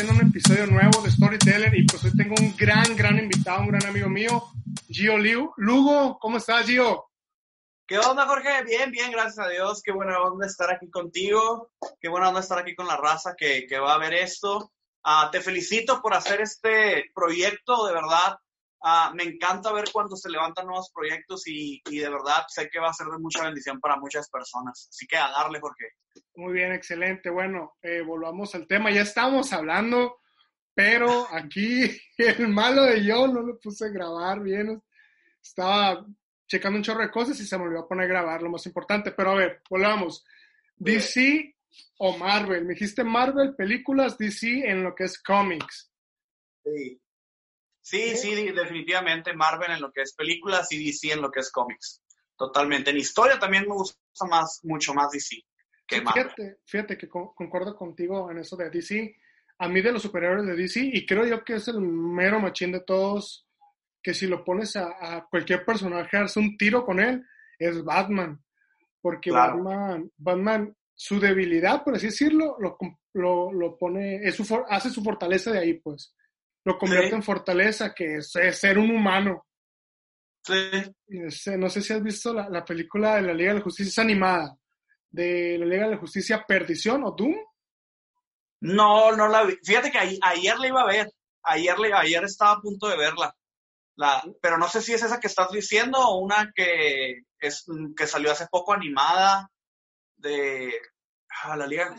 viendo un episodio nuevo de Storyteller y pues hoy tengo un gran, gran invitado, un gran amigo mío, Gio Liu. Lugo, ¿cómo estás, Gio? ¿Qué onda, Jorge? Bien, bien, gracias a Dios. Qué buena onda estar aquí contigo. Qué buena onda estar aquí con la raza que, que va a ver esto. Ah, te felicito por hacer este proyecto, de verdad. Ah, me encanta ver cuando se levantan nuevos proyectos y, y, de verdad sé que va a ser de mucha bendición para muchas personas. Así que a darle, Jorge. Muy bien, excelente. Bueno, eh, volvamos al tema. Ya estamos hablando, pero aquí el malo de yo no lo puse a grabar bien. Estaba checando un chorro de cosas y se me olvidó poner a grabar, lo más importante. Pero a ver, volvamos. DC o Marvel. Me dijiste Marvel, películas, DC en lo que es cómics. Sí. Sí, sí, definitivamente Marvel en lo que es películas y DC en lo que es cómics. Totalmente. En historia también me gusta más, mucho más DC que Marvel. Fíjate, fíjate que concuerdo contigo en eso de DC. A mí de los superhéroes de DC, y creo yo que es el mero machín de todos, que si lo pones a, a cualquier personaje, hace un tiro con él, es Batman. Porque claro. Batman, Batman, su debilidad, por así decirlo, lo, lo, lo pone, es su, hace su fortaleza de ahí, pues lo convierte sí. en fortaleza, que es, es, ser un humano. Sí. No sé si has visto la, la, película de la Liga de la Justicia, es animada, de la Liga de la Justicia Perdición o Doom. No, no la vi. Fíjate que ayer, ayer la iba a ver, ayer, le, ayer estaba a punto de verla. La, pero no sé si es esa que estás diciendo o una que, es, que salió hace poco animada de ah, la Liga. No,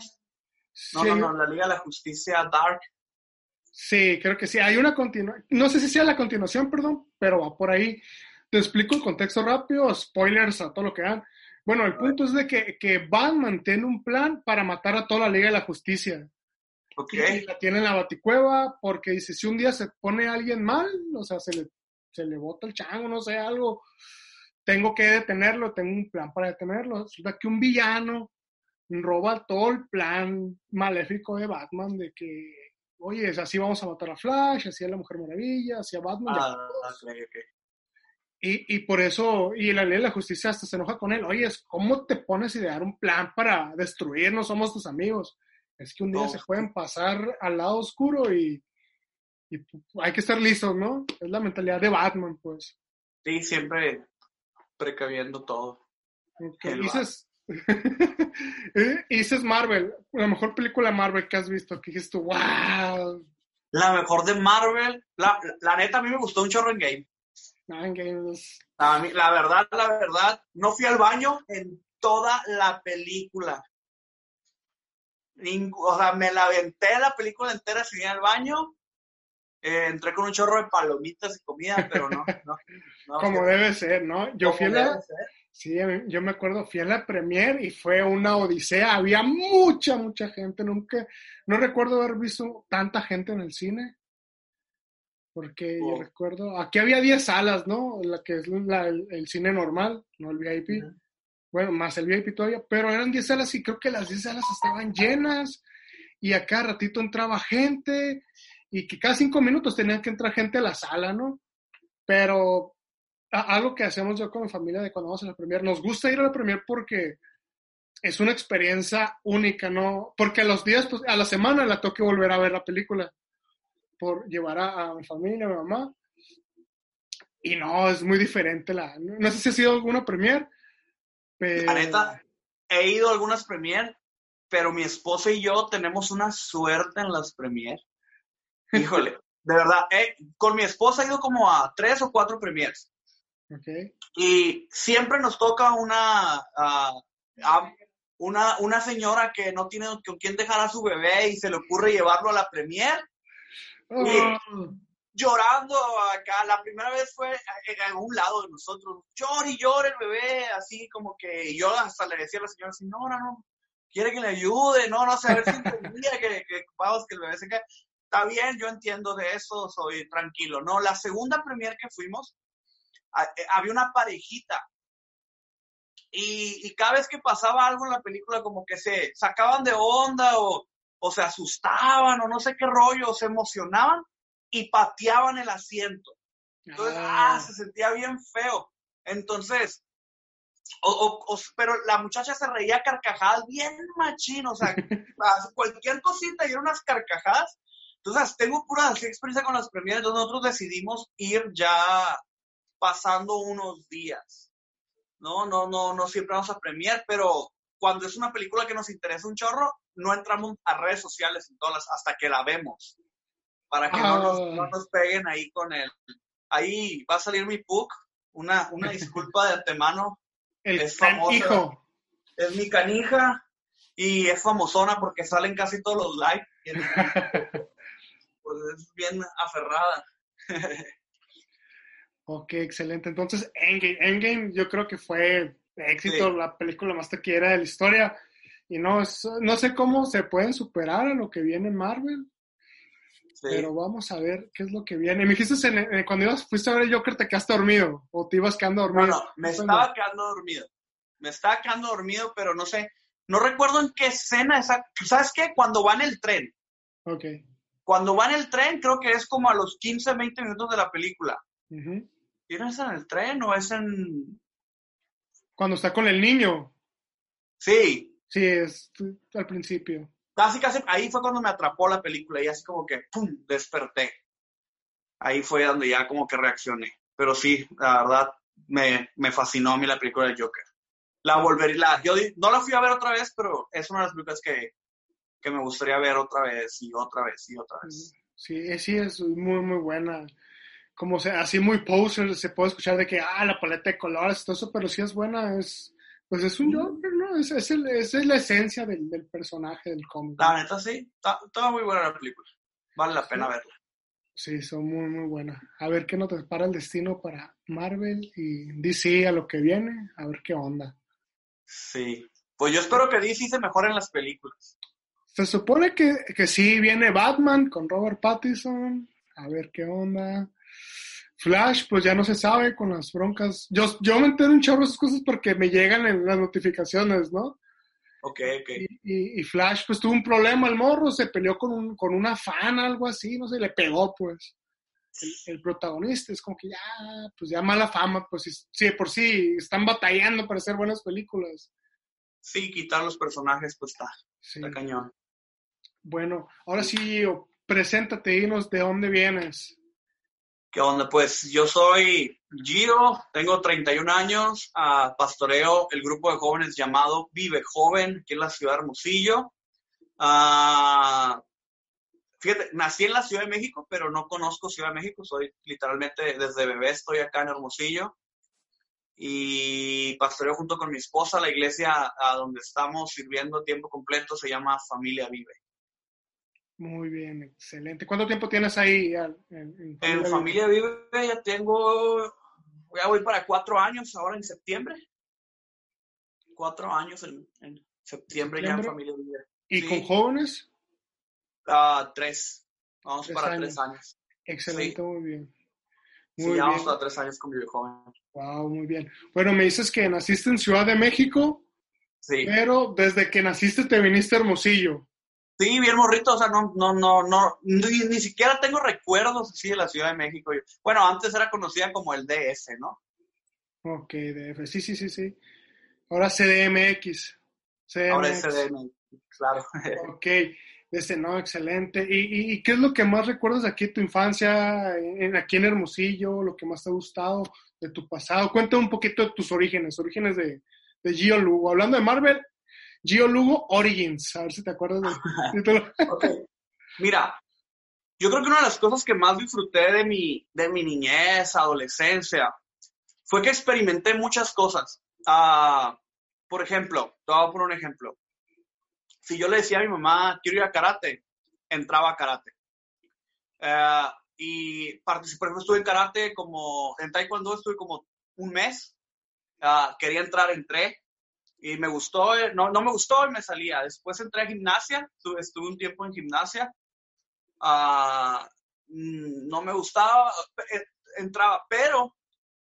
sí. no, no, la Liga de la Justicia Dark. Sí, creo que sí. Hay una continuación, no sé si sea la continuación, perdón, pero va por ahí. Te explico el contexto rápido, spoilers a todo lo que dan. Bueno, el punto es de que, que Batman tiene un plan para matar a toda la Liga de la Justicia. Ok. Y la tiene en la baticueva porque dice, si un día se pone alguien mal, o sea, se le, se le bota el chango, no sé, algo, tengo que detenerlo, tengo un plan para detenerlo. Resulta que un villano roba todo el plan maléfico de Batman de que oye, así vamos a matar a Flash, así a la Mujer Maravilla, así a Batman. Ah, okay, okay. Y, y, por eso, y la ley de la justicia hasta se enoja con él, oye, ¿cómo te pones a idear un plan para destruirnos? Somos tus amigos. Es que un día no. se pueden pasar al lado oscuro y, y, hay que estar listos, ¿no? Es la mentalidad de Batman, pues. Sí, siempre precaviendo todo. Okay. Dices, dices Marvel, la mejor película Marvel que has visto, que dijiste, wow. La mejor de Marvel, la, la neta a mí me gustó un chorro en game. En game es... a mí, la verdad, la verdad, no fui al baño en toda la película. O sea, me la aventé la película entera sin ir al baño. Eh, entré con un chorro de palomitas y comida, pero no. no, no Como debe ser, ¿no? Yo fui a la, Sí, yo me acuerdo, fui a la premier y fue una odisea. Había mucha, mucha gente. Nunca, no recuerdo haber visto tanta gente en el cine. Porque oh. yo recuerdo, aquí había 10 salas, ¿no? La que es la, el, el, cine normal, no el VIP. Uh -huh. Bueno, más el VIP todavía, pero eran 10 salas y creo que las 10 salas estaban llenas. Y a cada ratito entraba gente y que cada cinco minutos tenían que entrar gente a la sala, ¿no? Pero algo que hacemos yo con mi familia de cuando vamos a la premier, nos gusta ir a la premier porque es una experiencia única, ¿no? Porque a los días, pues, a la semana la toque volver a ver la película por llevar a, a mi familia, a mi mamá. Y no, es muy diferente la... No sé si ha sido alguna premier, pero... La neta, he ido a algunas premier, pero mi esposa y yo tenemos una suerte en las premier. Híjole, de verdad, eh, con mi esposa he ido como a tres o cuatro premiers. Okay. Y siempre nos toca una, uh, una, una señora que no tiene con quién dejar a su bebé y se le ocurre llevarlo a la premier. Oh. Y llorando acá. La primera vez fue a, un lado de nosotros. Llora y llora el bebé, así como que yo hasta le decía a la señora así, no, no, no, quiere que le ayude, no, no sé, a ver si entendía que, que, vamos, que el bebé se cae. Está bien, yo entiendo de eso, soy tranquilo. No, la segunda premier que fuimos, había una parejita. Y, y, cada vez que pasaba algo en la película, como que se sacaban de onda o, o se asustaban o no sé qué rollo, o se emocionaban y pateaban el asiento. Entonces, ah, ah se sentía bien feo. Entonces, o, o, o, pero la muchacha se reía a carcajadas bien machín, o sea, cualquier cosita y eran unas carcajadas Entonces, tengo pura experiencia con las premieres, entonces nosotros decidimos ir ya pasando unos días. No, no, no, no siempre vamos a premier, pero cuando es una película que nos interesa un chorro, no entramos a redes sociales en todas hasta que la vemos. Para que no, nos, no, nos, peguen ahí con el. Ahí va a salir mi PUC. Una, una disculpa de antemano. El es famosa. Es mi canija y es famosona porque salen casi todos los likes. pues es bien aferrada. Ok, excelente. Entonces, Endgame, Endgame yo creo que fue éxito, la película más taquillera de la historia. Y no, no sé cómo se pueden superar a lo que viene en Marvel. Pero vamos a ver qué es lo que viene. Me dijiste en, cuando ibas, fuiste a ver el Joker, te quedaste dormido. ¿O te ibas quedando dormido? No, no, me estaba quedando dormido. Me estaba quedando dormido, pero no sé. No recuerdo en qué escena esa. ¿Sabes qué? Cuando va en el tren. Ok. Cuando va en el tren, creo que es como a los 15, 20 minutos de la película. Uh es en el tren o es en.? Cuando está con el niño. Sí. Sí, es al principio. Casi, casi, ahí fue cuando me atrapó la película y así como que, ¡pum!, desperté. Ahí fue donde ya como que reaccioné. Pero sí, la verdad, me, me fascinó a mí la película del Joker. La volvería, yo no la fui a ver otra vez, pero es una de las películas que, que me gustaría ver otra vez y otra vez y otra vez. Sí, sí, es muy, muy buena. Como se, así muy poser, se puede escuchar de que, ah, la paleta de colores, todo eso, pero sí es buena, es, pues es un Joker, ¿no? Es, es, el, es la esencia del, del, personaje del cómic. La neta, sí. Está, muy buena la película. Vale la pena verla. Sí, son muy, muy buenas. A ver qué nos para el destino para Marvel y DC a lo que viene. A ver qué onda. Sí. Pues yo espero que DC se mejore en las películas. Se supone que, que sí viene Batman con Robert Pattinson. A ver qué onda. Flash, pues ya no se sabe con las broncas. Yo, yo me entero un chorro de esas cosas porque me llegan en las notificaciones, ¿no? Ok, ok. Y, Flash, pues tuvo un problema, el morro se peleó con, un, con una fan, algo así, no sé, le pegó, pues. El, protagonista es como que ya, pues ya mala fama, pues sí, por sí, están batallando para hacer buenas películas. Sí, quitar los personajes, pues está, sí. está cañón. Bueno, ahora sí, preséntate, dinos de dónde vienes. ¿Qué onda? Pues yo soy Gio, tengo 31 años, uh, pastoreo el grupo de jóvenes llamado Vive Joven, aquí en la ciudad de Hermosillo. Uh, fíjate, nací en la Ciudad de México, pero no conozco Ciudad de México, soy literalmente desde bebé estoy acá en Hermosillo. Y pastoreo junto con mi esposa, la iglesia a donde estamos sirviendo tiempo completo se llama Familia Vive. Muy bien, excelente. ¿Cuánto tiempo tienes ahí? En, Familia, Vive ya tengo, ya voy para cuatro años ahora en septiembre. Cuatro años en, septiembre, ya en Familia Vive. ¿Y con jóvenes? Uh, tres. Vamos para tres años. Excelente, muy bien. Muy sí, ya vamos para tres años con Vive Joven. Wow, muy bien. Bueno, me dices que naciste en Ciudad de México. Sí. Pero desde que naciste te viniste a Hermosillo. Sí, bien morrito, o sea, no, no, no, no, ni, siquiera tengo recuerdos así de la Ciudad de México. Bueno, antes era conocida como el DS, ¿no? Ok, DF, sí, sí, sí, sí. Ahora CDMX. CDMX. Ahora es CDMX, claro. Ok, este, no, excelente. ¿Y, y, qué es lo que más recuerdas de aquí de tu infancia, en, aquí en Hermosillo, lo que más te ha gustado de tu pasado? Cuéntame un poquito de tus orígenes, orígenes de, de Gio Lugo. Hablando de Marvel, Gio Lugo Origins, a ver si te acuerdas del título. Mira, yo creo que una de las cosas que más disfruté de mi, de mi niñez, adolescencia, fue que experimenté muchas cosas. Uh, por ejemplo, te voy a poner un ejemplo. Si yo le decía a mi mamá, quiero ir a karate, entraba a karate. Uh, y participé, por ejemplo, estuve en karate como, en taekwondo estuve como un mes. Uh, quería entrar, entré y me gustó, eh, no, no me gustó y me salía. Después entré a gimnasia, estuve, un tiempo en gimnasia. Uh, no me gustaba, eh, entraba, pero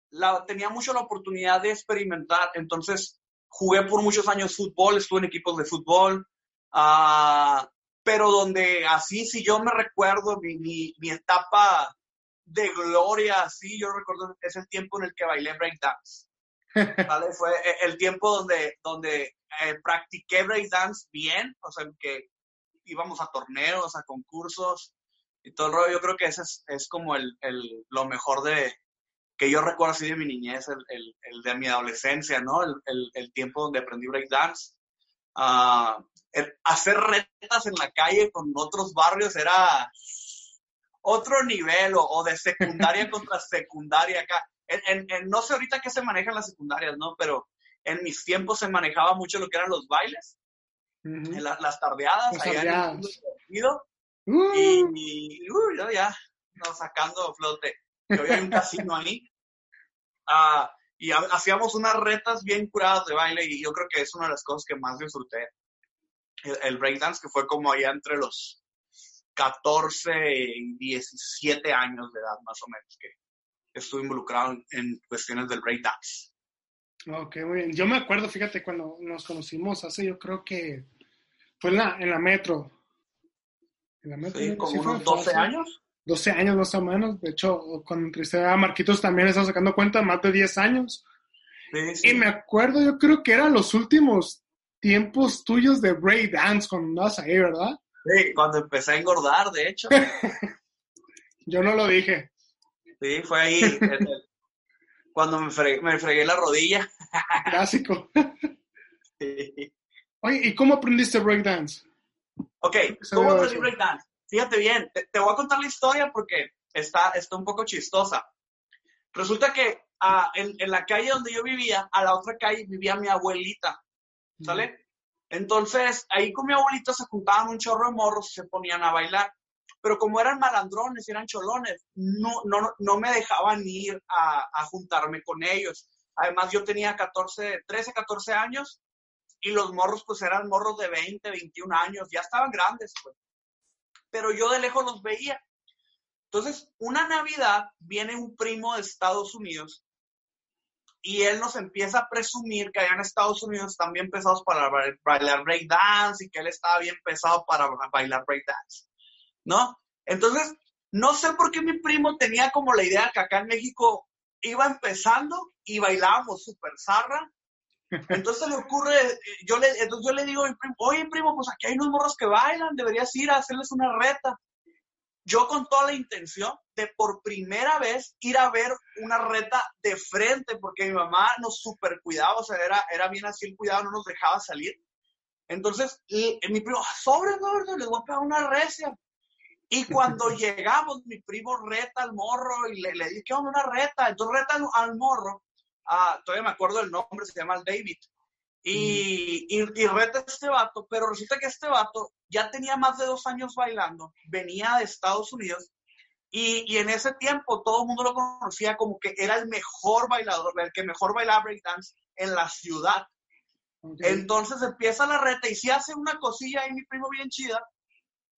la, tenía mucho la oportunidad de experimentar. Entonces jugué por muchos años fútbol, estuve en equipos de fútbol. Uh, pero donde así, si yo me recuerdo mi, mi, mi etapa de gloria, así, yo recuerdo ese tiempo en el que bailé breakdance. ¿Vale? Fue e, el tiempo donde, donde eh, practiqué breakdance bien, o sea, que íbamos a torneos, a concursos, y todo el rollo. Yo creo que ese es, como el, el, lo mejor de que yo recuerdo así de mi niñez, el, el, de mi adolescencia, ¿no? El, tiempo donde aprendí breakdance. Uh, hacer retas en la calle con otros barrios era otro nivel o, de secundaria contra secundaria acá. En, en, no sé ahorita qué se manejan las secundarias, ¿no? Pero en mis tiempos se manejaba mucho lo que eran los bailes, las tardeadas, las allá en el uh. y, uh, ya, no, sacando flote. Hoy hay un casino ahí. Uh, y hacíamos unas retas bien curadas de baile y yo creo que es una de las cosas que más disfruté. El, el breakdance, que fue como allá entre los 14 y 17 años de edad, más o menos, que estuve involucrado en, cuestiones del breakdance. Ok, muy bien. Yo me acuerdo, fíjate, cuando nos conocimos hace, yo creo que fue en la, en la metro. En la metro. Sí, como unos 12 años. 12 años más o menos. De hecho, cuando entrevisté a Marquitos también estaba sacando cuenta, más de 10 años. Sí, sí. Y me acuerdo, yo creo que eran los últimos tiempos tuyos de breakdance cuando andabas ahí, ¿verdad? Sí, cuando empecé a engordar, de hecho. Yo no lo dije. Sí, fue ahí cuando me fregué, la rodilla. Clásico. Oye, ¿y cómo aprendiste breakdance? Ok, ¿cómo aprendí breakdance? Fíjate bien, te, voy a contar la historia porque está, está un poco chistosa. Resulta que ah, en, en, la calle donde yo vivía, a la otra calle vivía mi abuelita, ¿sale? Entonces, ahí con mi abuelito se juntaban un chorro de morros y se ponían a bailar. Pero como eran malandrones, eran cholones, no, no, no me dejaban ir a, a juntarme con ellos. Además, yo tenía 14, 13, 14 años y los morros pues eran morros de 20, 21 años, ya estaban grandes pues. Pero yo de lejos los veía. Entonces, una Navidad viene un primo de Estados Unidos y él nos empieza a presumir que allá en Estados Unidos están bien pesados para bailar breakdance y que él estaba bien pesado para bailar breakdance, ¿no? Entonces, no sé por qué mi primo tenía como la idea que acá en México iba empezando y bailábamos súper zarra. Entonces le ocurre, yo le, entonces yo le digo a mi primo, oye primo, pues aquí hay unos morros que bailan, deberías ir a hacerles una reta yo con toda la intención de por primera vez ir a ver una reta de frente, porque mi mamá nos super cuidaba, o sea, era, era bien así el cuidado, no nos dejaba salir. Entonces, mi primo, ah, sobre, les voy a pegar una recia. Y cuando llegamos, mi primo reta al morro y le, le dije, ¿qué onda una reta? Entonces reta al, morro, ah, todavía me acuerdo el nombre, se llama David. Y, y, reta este vato, pero resulta que este vato ya tenía más de dos años bailando, venía de Estados Unidos y, y, en ese tiempo todo el mundo lo conocía como que era el mejor bailador, el que mejor bailaba breakdance en la ciudad. Entonces empieza la reta y si hace una cosilla ahí mi primo bien chida,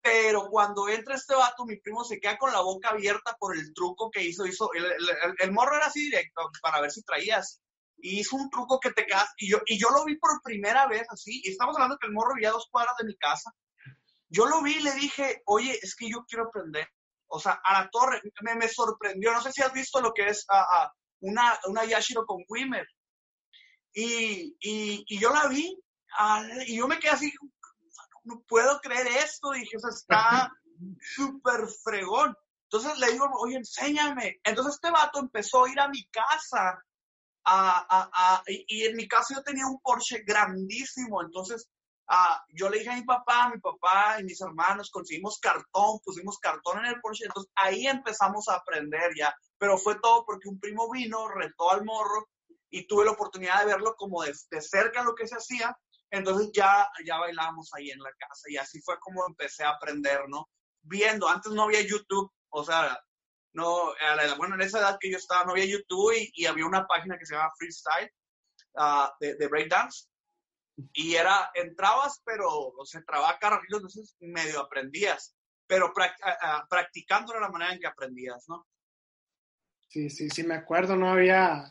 pero cuando entra este vato, mi primo se queda con la boca abierta por el truco que hizo. hizo el, el, el morro era así directo para ver si traías. Y hizo un truco que te quedas, y yo, y yo lo vi por primera vez así, y estamos hablando que el morro vivía a dos cuadras de mi casa, yo lo vi y le dije, oye, es que yo quiero aprender, o sea, a la torre, me, me sorprendió, no sé si has visto lo que es a, una, una Yashiro con Wimmer, y, y, y yo la vi, y yo me quedé así, no puedo creer esto, dije, o sea, está súper fregón. Entonces le digo, oye, enséñame. Entonces este vato empezó a ir a mi casa y en mi caso yo tenía un Porsche grandísimo, entonces yo le dije a mi papá, mi papá y mis hermanos, conseguimos cartón, pusimos cartón en el Porsche, entonces ahí empezamos a aprender ya, pero fue todo porque un primo vino, retó al morro y tuve la oportunidad de verlo como de, cerca lo que se hacía, entonces ya, ya bailábamos ahí en la casa y así fue como empecé a aprender, ¿no? Viendo, antes no había YouTube, o sea, no, bueno, en esa edad que yo estaba no había YouTube y, había una página que se llama Freestyle uh, de, breakdance y era, entrabas, pero se trababa carajillo, entonces medio aprendías, pero practicando era la manera en que aprendías, ¿no? Sí, sí, sí, me acuerdo, no había,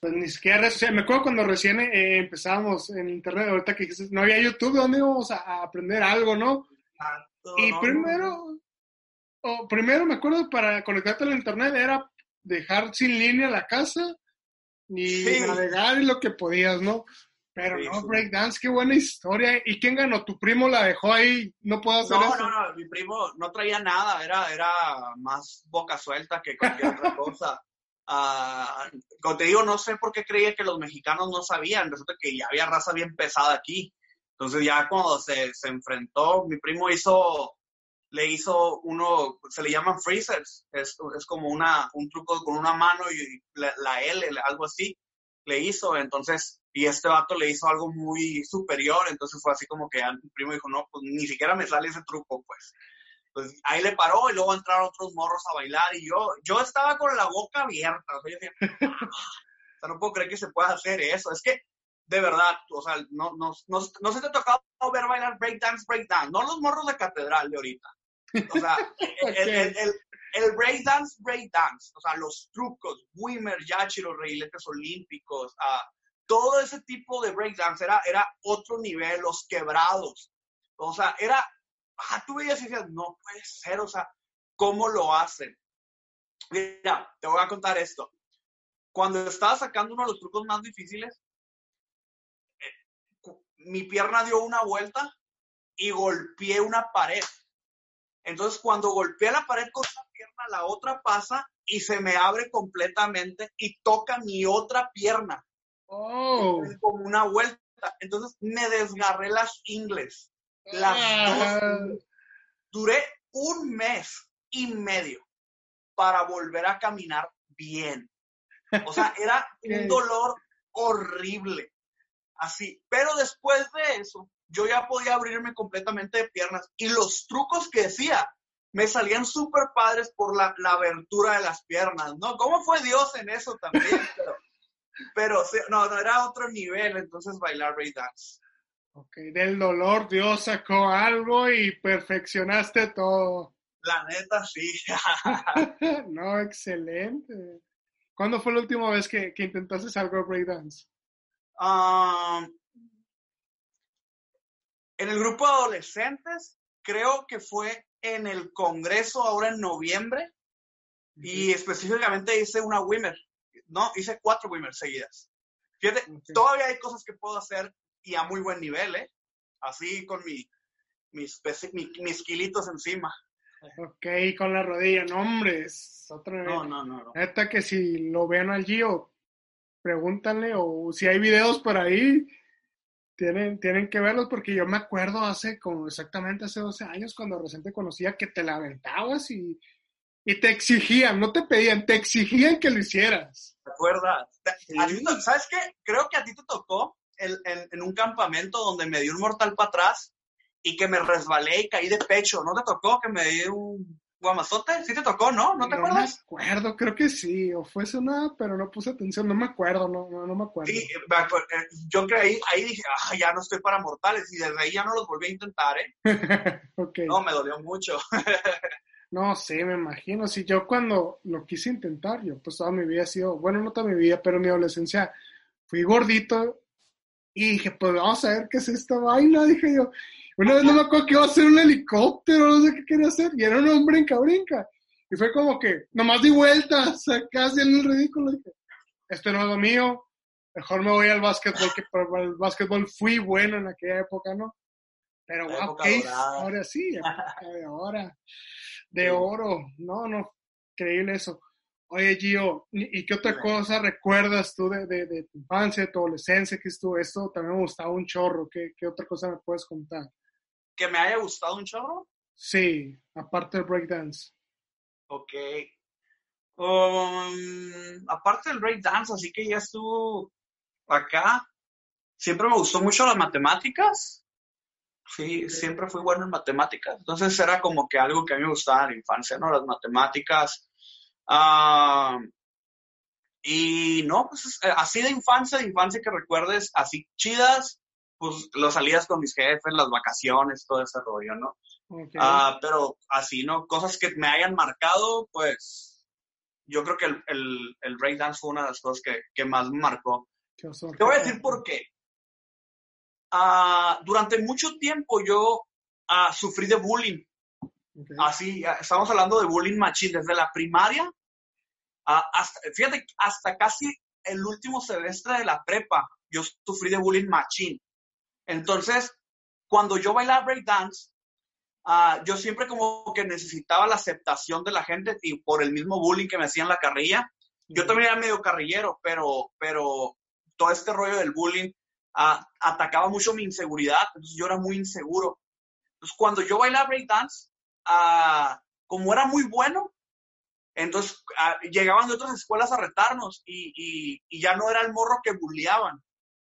pues ni siquiera me acuerdo cuando recién eh, empezábamos en internet, ahorita que no había YouTube, ¿dónde íbamos a, aprender algo, no? y primero, o primero me acuerdo para conectarte al internet era dejar sin línea la casa y navegar y lo que podías, ¿no? Pero no, breakdance, qué buena historia. ¿Y quién ganó? ¿Tu primo la dejó ahí? No puedo hacer no, eso. No, no, mi primo no traía nada, era, era más boca suelta que cualquier otra cosa. Uh, como te digo, no sé por qué creía que los mexicanos no sabían. Resulta que ya había raza bien pesada aquí. Entonces ya cuando se, se enfrentó, mi primo hizo, le hizo uno, se le llaman freezers. Es, es como una, un truco con una mano y la, la L, algo así, le hizo. Entonces y este vato le hizo algo muy superior, entonces fue así como que mi primo dijo, no, pues ni siquiera me sale ese truco, pues. Pues ahí le paró y luego entraron otros morros a bailar y yo, yo estaba con la boca abierta, o sea, yo decía, ah", o sea, no puedo creer que se pueda hacer eso, es que de verdad, o sea, no, no, no, no se te ha tocado ver bailar breakdance, breakdance, no los morros de catedral de ahorita. O sea, el, el, el, el breakdance, breakdance, o sea, los trucos, Wimmer, Yachi, los reiletes olímpicos, uh, todo ese tipo de breakdance era, era otro nivel, los quebrados. O sea, era, ah, tú veías y decías, no puede ser, o sea, ¿cómo lo hacen? Mira, te voy a contar esto. Cuando estaba sacando uno de los trucos más difíciles, eh, mi pierna dio una vuelta y golpeé una pared. Entonces, cuando golpeé la pared con una pierna, la otra pasa y se me abre completamente y toca mi otra pierna. Oh. Como una vuelta. Entonces me desgarré las ingles. Las Ah. dos. Duré un mes y medio para volver a caminar bien. O sea, era un dolor horrible. Así. Pero después de eso, yo ya podía abrirme completamente de piernas. Y los trucos que decía me salían súper padres por la, la abertura de las piernas, ¿no? ¿Cómo fue Dios en eso también? Pero, pero no, no, era otro nivel, entonces bailar breakdance. Ok, del dolor Dios sacó algo y perfeccionaste todo. La neta, sí. no, excelente. ¿Cuándo fue la última vez que, que intentaste algo breakdance? Um, en el grupo de adolescentes, creo que fue en el Congreso ahora en noviembre y específicamente hice una Wimmer. No, hice cuatro Wimmer seguidas. Fíjate, todavía hay cosas que puedo hacer y a muy buen nivel, ¿eh? Así con mi, mis, pesi- mi- mis kilitos encima. Ok, con la rodilla, no, hombre, es otro nivel. No, no, no. no. Neta que si lo ven al Gio, pregúntanle o si hay videos por ahí, tienen, tienen que verlos porque yo me acuerdo hace como exactamente hace 12 años cuando recién te conocía que te la aventabas y, y te exigían, no te pedían, te exigían que lo hicieras. ¿Te acuerdas? Sí. a ti te- ¿Sabes qué? Creo que a ti te tocó en, en un campamento donde me dio un mortal para atrás y que me resbalé y caí de pecho. ¿No te tocó que me dio un guamazote? Sí te tocó, ¿no? ¿No te me acuerdas? acuerdo, creo que sí, o fue sonada, pero no puse atención, no me acuerdo, no, no, no me acuerdo. Sí, me eh, yo creí, ahí dije, ah, ya no estoy para mortales y desde ahí ya no los volví a intentar, ¿eh? No, me dolió mucho. No, sí, me imagino. Si yo cuando lo quise intentar, yo pues toda mi vida he sido, bueno, no toda mi vida, pero mi adolescencia fui gordito y dije, pues vamos a ver qué es esta vaina, dije yo. Una vez no me acuerdo que iba a hacer un helicóptero, no sé qué quería hacer, y era un hombre en cabrinca. Y fue como que, nomás di vueltas, casi en el ridículo. Dije, esto no es lo mío, mejor me voy al básquetbol, que para el básquetbol fui bueno en aquella época, ¿no? Pero wow, historia, sí, ahora de Sí. oro. No, no, increíble eso. Oye, Gio, ¿y qué otra cosa recuerdas tú de, de, de tu infancia, de tu adolescencia, que estuvo esto? También me gustaba un chorro. ¿Qué, qué otra cosa me puedes contar? ¿Que me haya gustado un chorro? Sí, aparte del breakdance. Ok. Um, aparte del breakdance, así que ya estuvo acá. Siempre me gustó mucho las matemáticas. Sí, siempre fui bueno en matemáticas. Entonces era como que algo que a mí me gustaba en la infancia, ¿no? Las matemáticas. Ah, y no, pues es- eh, así de infancia, de infancia que recuerdes, así chidas, pues las salidas con mis jefes, las vacaciones, todo ese rollo, ¿no? Ok. Ah, pero así, ¿no? Cosas que me hayan marcado, pues yo creo que el, el, el breakdance fue una de las cosas que, que más me marcó. Te voy a decir por qué. Ah, durante mucho tiempo yo ah, sufrí de bullying. Ok. Así, estamos hablando de bullying machín desde la primaria hasta, fíjate, hasta casi el último semestre de la prepa. yo sufrí de bullying machín. Entonces, cuando yo bailaba breakdance, uh, yo siempre como que necesitaba la aceptación de la gente y por el mismo bullying que me hacían la carrilla. Yo también era medio carrillero, pero, pero todo este rollo del bullying uh, atacaba mucho mi inseguridad, entonces yo era muy inseguro. Entonces, cuando yo bailaba breakdance, uh, como era muy bueno, entonces llegaban de otras escuelas a retarnos y, y, y, ya no era el morro que bulleaban,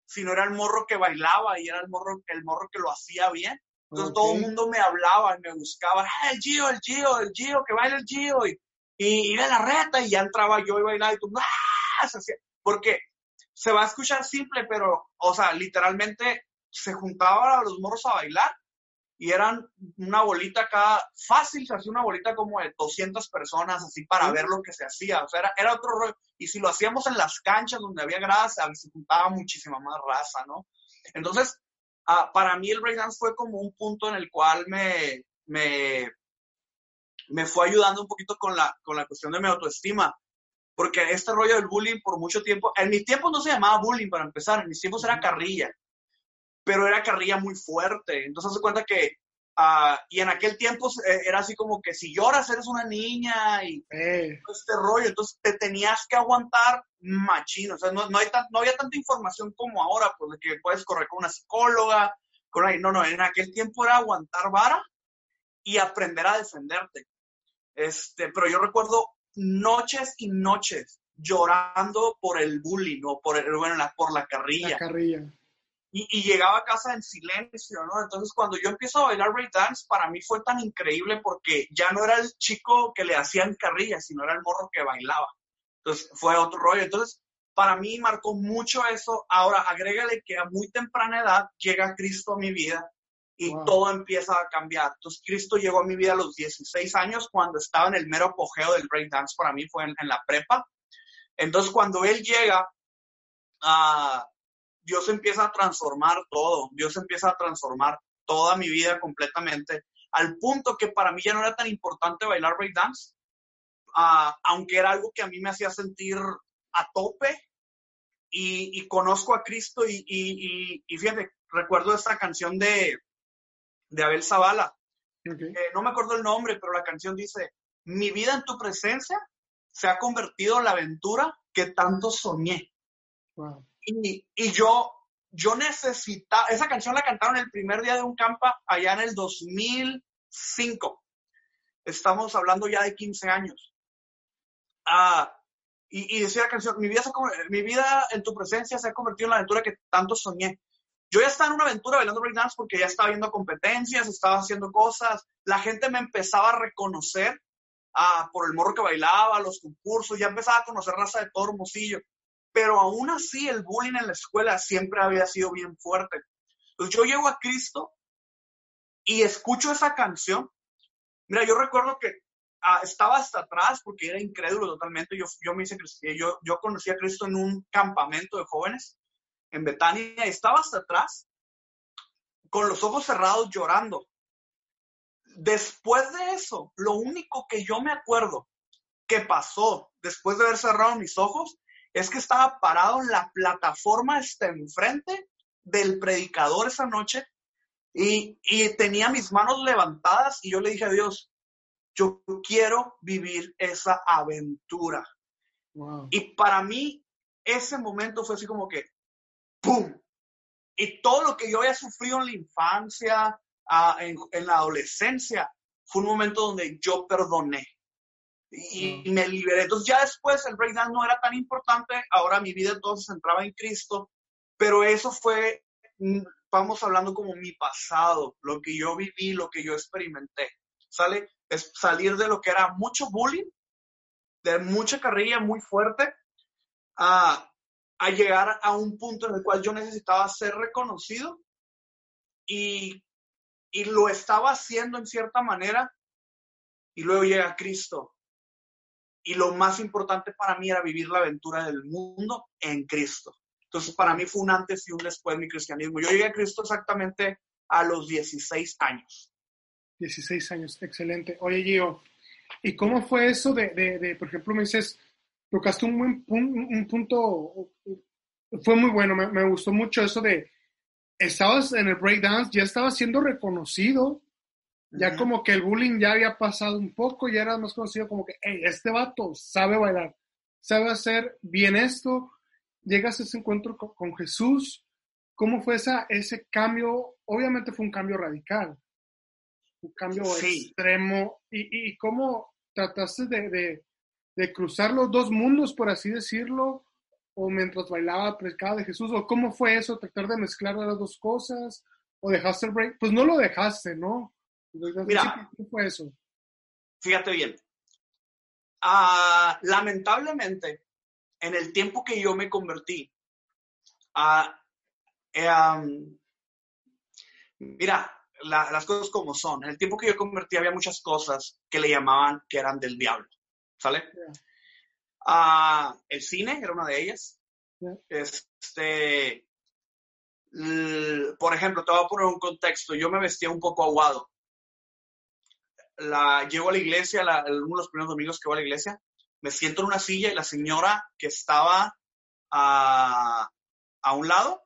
sino era el morro que bailaba y era el morro, el morro que lo hacía bien. Entonces todo el mundo me hablaba y me buscaba, ah, el Gio, el Gio, el Gio, que baila el Gio, y, y, y la reta, y ya entraba yo y bailaba y tú, ¡ah! Porque se va a escuchar simple, pero, o sea, literalmente se juntaban los morros a bailar y eran una bolita cada, fácil, se hacía una bolita como de 200 personas, así para ver lo que se hacía, o sea, era, era, otro rollo. Y si lo hacíamos en las canchas donde había grasa, se juntaba muchísima más raza, ¿no? Entonces, uh, para mí el breakdance fue como un punto en el cual me, me, me fue ayudando un poquito con la, con la cuestión de mi autoestima. Porque este rollo del bullying por mucho tiempo, en mi tiempo no se llamaba bullying para empezar, en mis tiempos era carrilla pero era carrilla muy fuerte. Entonces se cuenta que, uh, y en aquel tiempo eh, era así como que si lloras eres una niña y eh. este rollo, entonces te tenías que aguantar machino. O sea, no, no, hay no había tanta información como ahora, pues de que puedes correr con una psicóloga, con una, no, no, en aquel tiempo era aguantar vara y aprender a defenderte. Este, pero yo recuerdo noches y noches llorando por el bullying o por, el, bueno, la, por la carrilla. La carrilla y, llegaba a casa en silencio, ¿no? Entonces cuando yo empiezo a bailar breakdance, para mí fue tan increíble porque ya no era el chico que le hacían carrilla, sino era el morro que bailaba. Entonces fue otro rollo. Entonces, para mí marcó mucho eso. Ahora, agrégale que a muy temprana edad llega Cristo a mi vida y todo empieza a cambiar. Entonces, Cristo llegó a mi vida a los 16 años, cuando estaba en el mero apogeo del breakdance, para mí fue en, en la prepa. Entonces, cuando Él llega, uh, Dios empieza a transformar todo, Dios empieza a transformar toda mi vida completamente, al punto que para mí ya no era tan importante bailar breakdance, uh, aunque era algo que a mí me hacía sentir a tope, y, y conozco a Cristo y, y, y, fíjate, recuerdo esta canción de, de Abel Zavala, okay. eh, no me acuerdo el nombre, pero la canción dice, mi vida en tu presencia se ha convertido en la aventura que tanto soñé. Wow. Y, y, yo, yo necesitaba, esa canción la cantaron el primer día de un campa allá en el 2005. Estamos hablando ya de 15 años. Ah, y, y, decía la canción, mi vida, se, mi vida en tu presencia se ha convertido en la aventura que tanto soñé. Yo ya estaba en una aventura bailando breakdance porque ya estaba viendo competencias, estaba haciendo cosas, la gente me empezaba a reconocer ah, por el morro que bailaba, los concursos, ya empezaba a conocer raza de todo Hermosillo pero aún así el bullying en la escuela siempre había sido bien fuerte. Entonces yo llego a Cristo y escucho esa canción. Mira, yo recuerdo que ah, estaba hasta atrás porque era incrédulo totalmente. Yo, yo me hice yo, yo conocí a Cristo en un campamento de jóvenes en Betania y estaba hasta atrás con los ojos cerrados llorando. Después de eso, lo único que yo me acuerdo que pasó después de haber cerrado mis ojos es que estaba parado en la plataforma está enfrente del predicador esa noche y, y, tenía mis manos levantadas y yo le dije a Dios, yo quiero vivir esa aventura. Wow. Y para mí ese momento fue así como que, ¡pum! Y todo lo que yo había sufrido en la infancia, en, en la adolescencia, fue un momento donde yo perdoné y, me liberé. Entonces ya después el breakdance no era tan importante, ahora mi vida entonces se centraba en Cristo, pero eso fue, mm, vamos hablando como mi pasado, lo que yo viví, lo que yo experimenté, ¿sale? Es salir de lo que era mucho bullying, de mucha carrilla muy fuerte, a, a llegar a un punto en el cual yo necesitaba ser reconocido y, y lo estaba haciendo en cierta manera, y luego llega Cristo y lo más importante para mí era vivir la aventura del mundo en Cristo. Entonces, para mí fue un antes y un después de mi cristianismo. Yo llegué a Cristo exactamente a los 16 años. 16 años, excelente. Oye, Gio, ¿y cómo fue eso de, de, de por ejemplo, me dices, tocaste un, buen, un, un punto fue muy bueno, me, me gustó mucho eso de, estabas en el breakdance, ya estabas siendo reconocido, ya como que el bullying ya había pasado un poco, ya era más conocido como que, hey, este vato sabe bailar, sabe hacer bien esto, llegas a ese encuentro con, Jesús, ¿cómo fue esa, ese cambio? Obviamente fue un cambio radical, un cambio extremo, y, y, cómo trataste de, de, de cruzar los dos mundos, por así decirlo, o mientras bailaba predicaba de Jesús, o cómo fue eso, tratar de mezclar las dos cosas, o dejaste el break, pues no lo dejaste, ¿no? Mira, ¿cómo fue eso? Fíjate bien. Ah, lamentablemente, en el tiempo que yo me convertí, uh, mira, las cosas como son. En el tiempo que yo convertí había muchas cosas que le llamaban que eran del diablo, ¿sale? el cine era una de ellas. Este, por ejemplo, te voy a poner un contexto. Yo me vestía un poco aguado. La, llego a la iglesia, uno de los primeros domingos que voy a la iglesia, me siento en una silla y la señora que estaba a, a un lado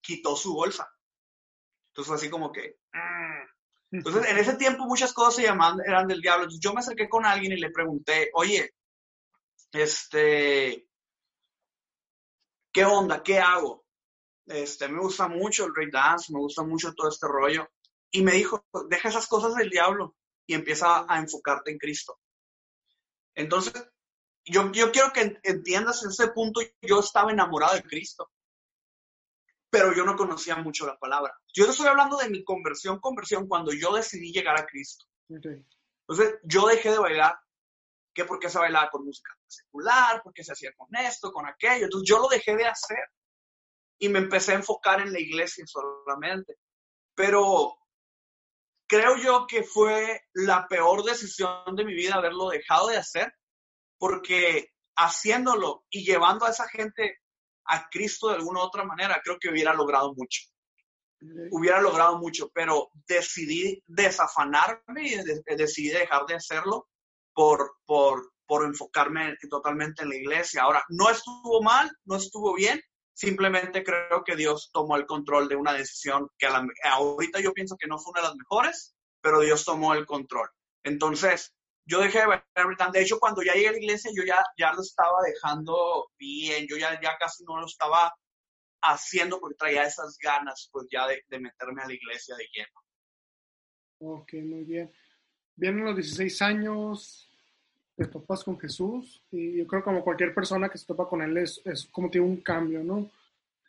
quitó su bolsa. Entonces así como que... Mm. Entonces, en ese tiempo muchas cosas se llamaban, eran del diablo. Entonces, yo me acerqué con alguien y le pregunté, oye, este, ¿qué onda? ¿Qué hago? Este, me gusta mucho el break dance, me gusta mucho todo este rollo. Y me dijo, deja esas cosas del diablo y empieza a enfocarte en Cristo. Entonces, yo, yo quiero que entiendas en ese punto, yo estaba enamorado de Cristo, pero yo no conocía mucho la palabra. Yo estoy hablando de mi conversión, conversión, cuando yo decidí llegar a Cristo. Entonces, yo dejé de bailar, que porque se bailaba con música secular, porque se hacía con esto, con aquello. Entonces yo lo dejé de hacer y me empecé a enfocar en la iglesia solamente. Pero creo yo que fue la peor decisión de mi vida haberlo dejado de hacer, porque haciéndolo y llevando a esa gente a Cristo de alguna u otra manera, creo que hubiera logrado mucho. Hubiera logrado mucho, pero decidí desafanarme y decidí dejar de hacerlo por, por, por enfocarme totalmente en la iglesia. Ahora, no estuvo mal, no estuvo bien, simplemente creo que Dios tomó el control de una decisión que ahorita yo pienso que no fue una de las mejores, pero Dios tomó el control. Entonces, yo dejé de ver De hecho, cuando ya llegué a la iglesia, yo ya, ya lo estaba dejando bien, yo ya, ya casi no lo estaba haciendo porque traía esas ganas, pues ya de, de meterme a la iglesia de lleno. Ok, muy bien. Vienen los 16 años, te topas con Jesús y yo creo como cualquier persona que se topa con Él es, es como tiene un cambio, ¿no?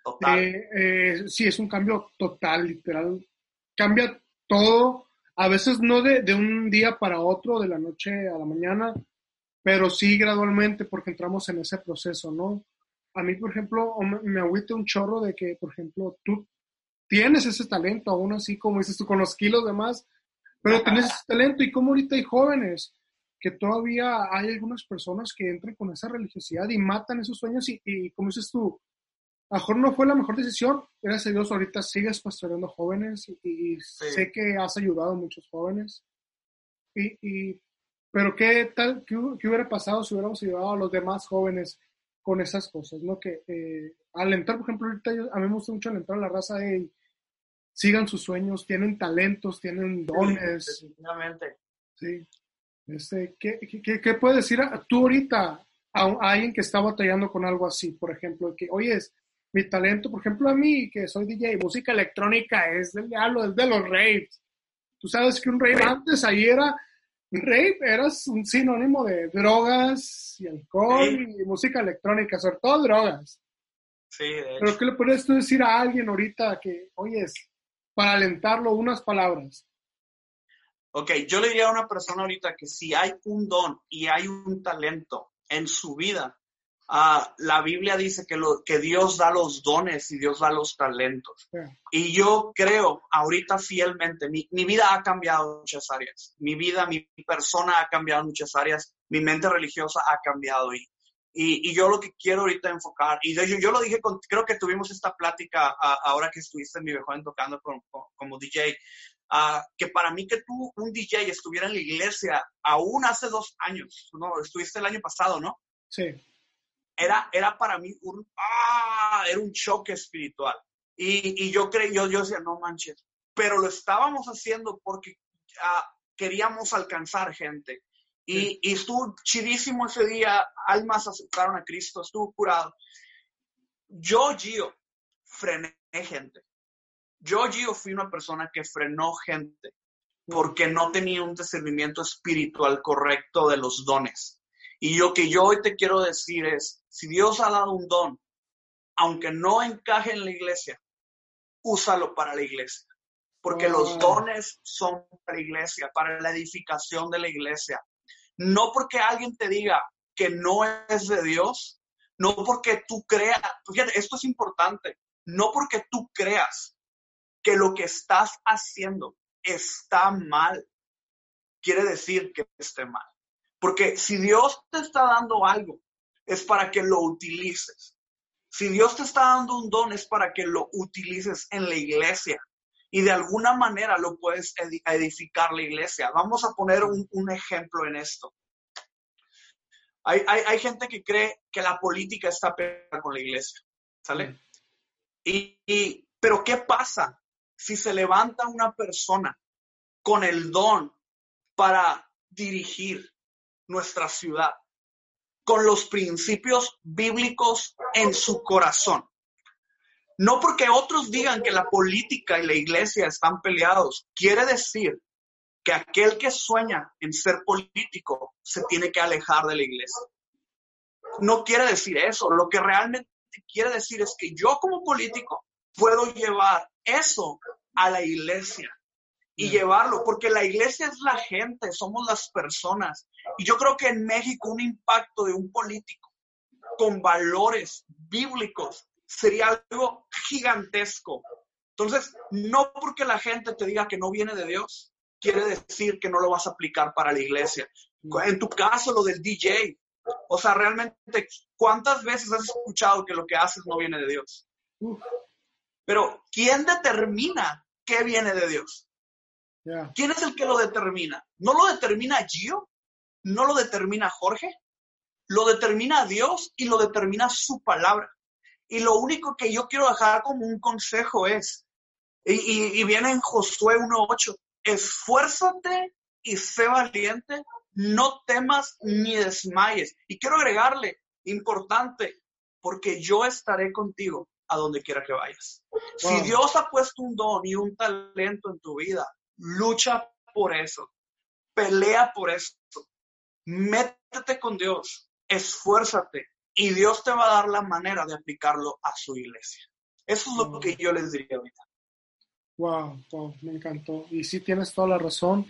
Total. Eh, eh, sí, es un cambio total, literal. Cambia todo, a veces no de, de, un día para otro, de la noche a la mañana, pero sí gradualmente porque entramos en ese proceso, ¿no? A mí, por ejemplo, me, me agüita un chorro de que, por ejemplo, tú tienes ese talento, aún así, como dices tú, con los kilos de más, pero tienes ese talento y como ahorita hay jóvenes que todavía hay algunas personas que entran con esa religiosidad y matan esos sueños y, como dices tú, a mejor no fue la mejor decisión, gracias a Dios ahorita sigues pastoreando jóvenes y, sé que has ayudado a muchos jóvenes. Y, pero qué tal, qué, hubiera pasado si hubiéramos ayudado a los demás jóvenes con esas cosas, ¿no? Que eh, alentar, por ejemplo, ahorita a mí me gusta mucho alentar a la raza de sigan sus sueños, tienen talentos, tienen dones. definitivamente. Sí. Este, ¿qué, qué, qué puedes decir tú ahorita a, alguien que está batallando con algo así? Por ejemplo, que, oye, mi talento, por ejemplo, a mí, que soy DJ, música electrónica, es del diablo, es de los raves. Tú sabes que un rave antes ahí era, rave eras un sinónimo de drogas y alcohol y música electrónica, sobre todo drogas. Sí, de hecho. Pero ¿qué le puedes tú decir a alguien ahorita que, oye, para alentarlo, unas palabras? Ok, yo le diría a una persona ahorita que si hay un don y hay un talento en su vida, uh, la Biblia dice que, lo, que Dios da los dones y Dios da los talentos. Y yo creo ahorita fielmente, mi, mi, vida ha cambiado en muchas áreas. Mi vida, mi, persona ha cambiado en muchas áreas. Mi mente religiosa ha cambiado. Y, y, y yo lo que quiero ahorita enfocar, y yo, yo lo dije, con, creo que tuvimos esta plática ahora que estuviste en mi joven tocando como, como DJ, que para mí que tú, un DJ, estuviera en la iglesia aún hace dos años, ¿no? Estuviste el año pasado, ¿no? Sí. Era, era para mí un, ¡ah! era, un choque espiritual. Y, y yo creí, yo, yo decía, no manches, pero lo estábamos haciendo porque ah, queríamos alcanzar gente. Y, y, estuvo chidísimo ese día, almas aceptaron a Cristo, estuvo curado. Yo, Gio, frené gente. Yo, Gio, fui una persona que frenó gente porque no tenía un discernimiento espiritual correcto de los dones. Y lo que yo hoy te quiero decir es, si Dios ha dado un don, aunque no encaje en la iglesia, úsalo para la iglesia. Porque los dones son para la iglesia, para la edificación de la iglesia. No porque alguien te diga que no es de Dios, no porque tú creas, fíjate, esto es importante, no porque tú creas que lo que estás haciendo está mal, quiere decir que esté mal. Porque si Dios te está dando algo, es para que lo utilices. Si Dios te está dando un don, es para que lo utilices en la iglesia. Y de alguna manera lo puedes edificar la iglesia. Vamos a poner un, ejemplo en esto. Hay, gente que cree que la política está pegada con la iglesia. ¿Sale? y, pero ¿qué pasa si se levanta una persona con el don para dirigir nuestra ciudad, con los principios bíblicos en su corazón? No porque otros digan que la política y la iglesia están peleados, quiere decir que aquel que sueña en ser político se tiene que alejar de la iglesia. No quiere decir eso, lo que realmente quiere decir es que yo como político puedo llevar eso a la iglesia y llevarlo, porque la iglesia es la gente, somos las personas. Y yo creo que en México un impacto de un político con valores bíblicos sería algo gigantesco. Entonces, no porque la gente te diga que no viene de Dios, quiere decir que no lo vas a aplicar para la iglesia. En tu caso, lo del DJ. O sea, realmente, ¿cuántas veces has escuchado que lo que haces no viene de Dios? Pero, ¿quién determina qué viene de Dios? ¿Quién es el que lo determina? ¿No lo determina Gio? ¿No lo determina Jorge? Lo determina Dios y lo determina su palabra. Y lo único que yo quiero dejar como un consejo es, y, y viene en Josué 1.8, esfuérzate y sé valiente, no temas ni desmayes. Y quiero agregarle, importante, porque yo estaré contigo a donde quiera que vayas. Si Dios ha puesto un don y un talento en tu vida, lucha por eso, pelea por eso, métete con Dios, esfuérzate y Dios te va a dar la manera de aplicarlo a su iglesia. Eso es lo que yo les diría ahorita. Wow, wow, me encantó. Y sí tienes toda la razón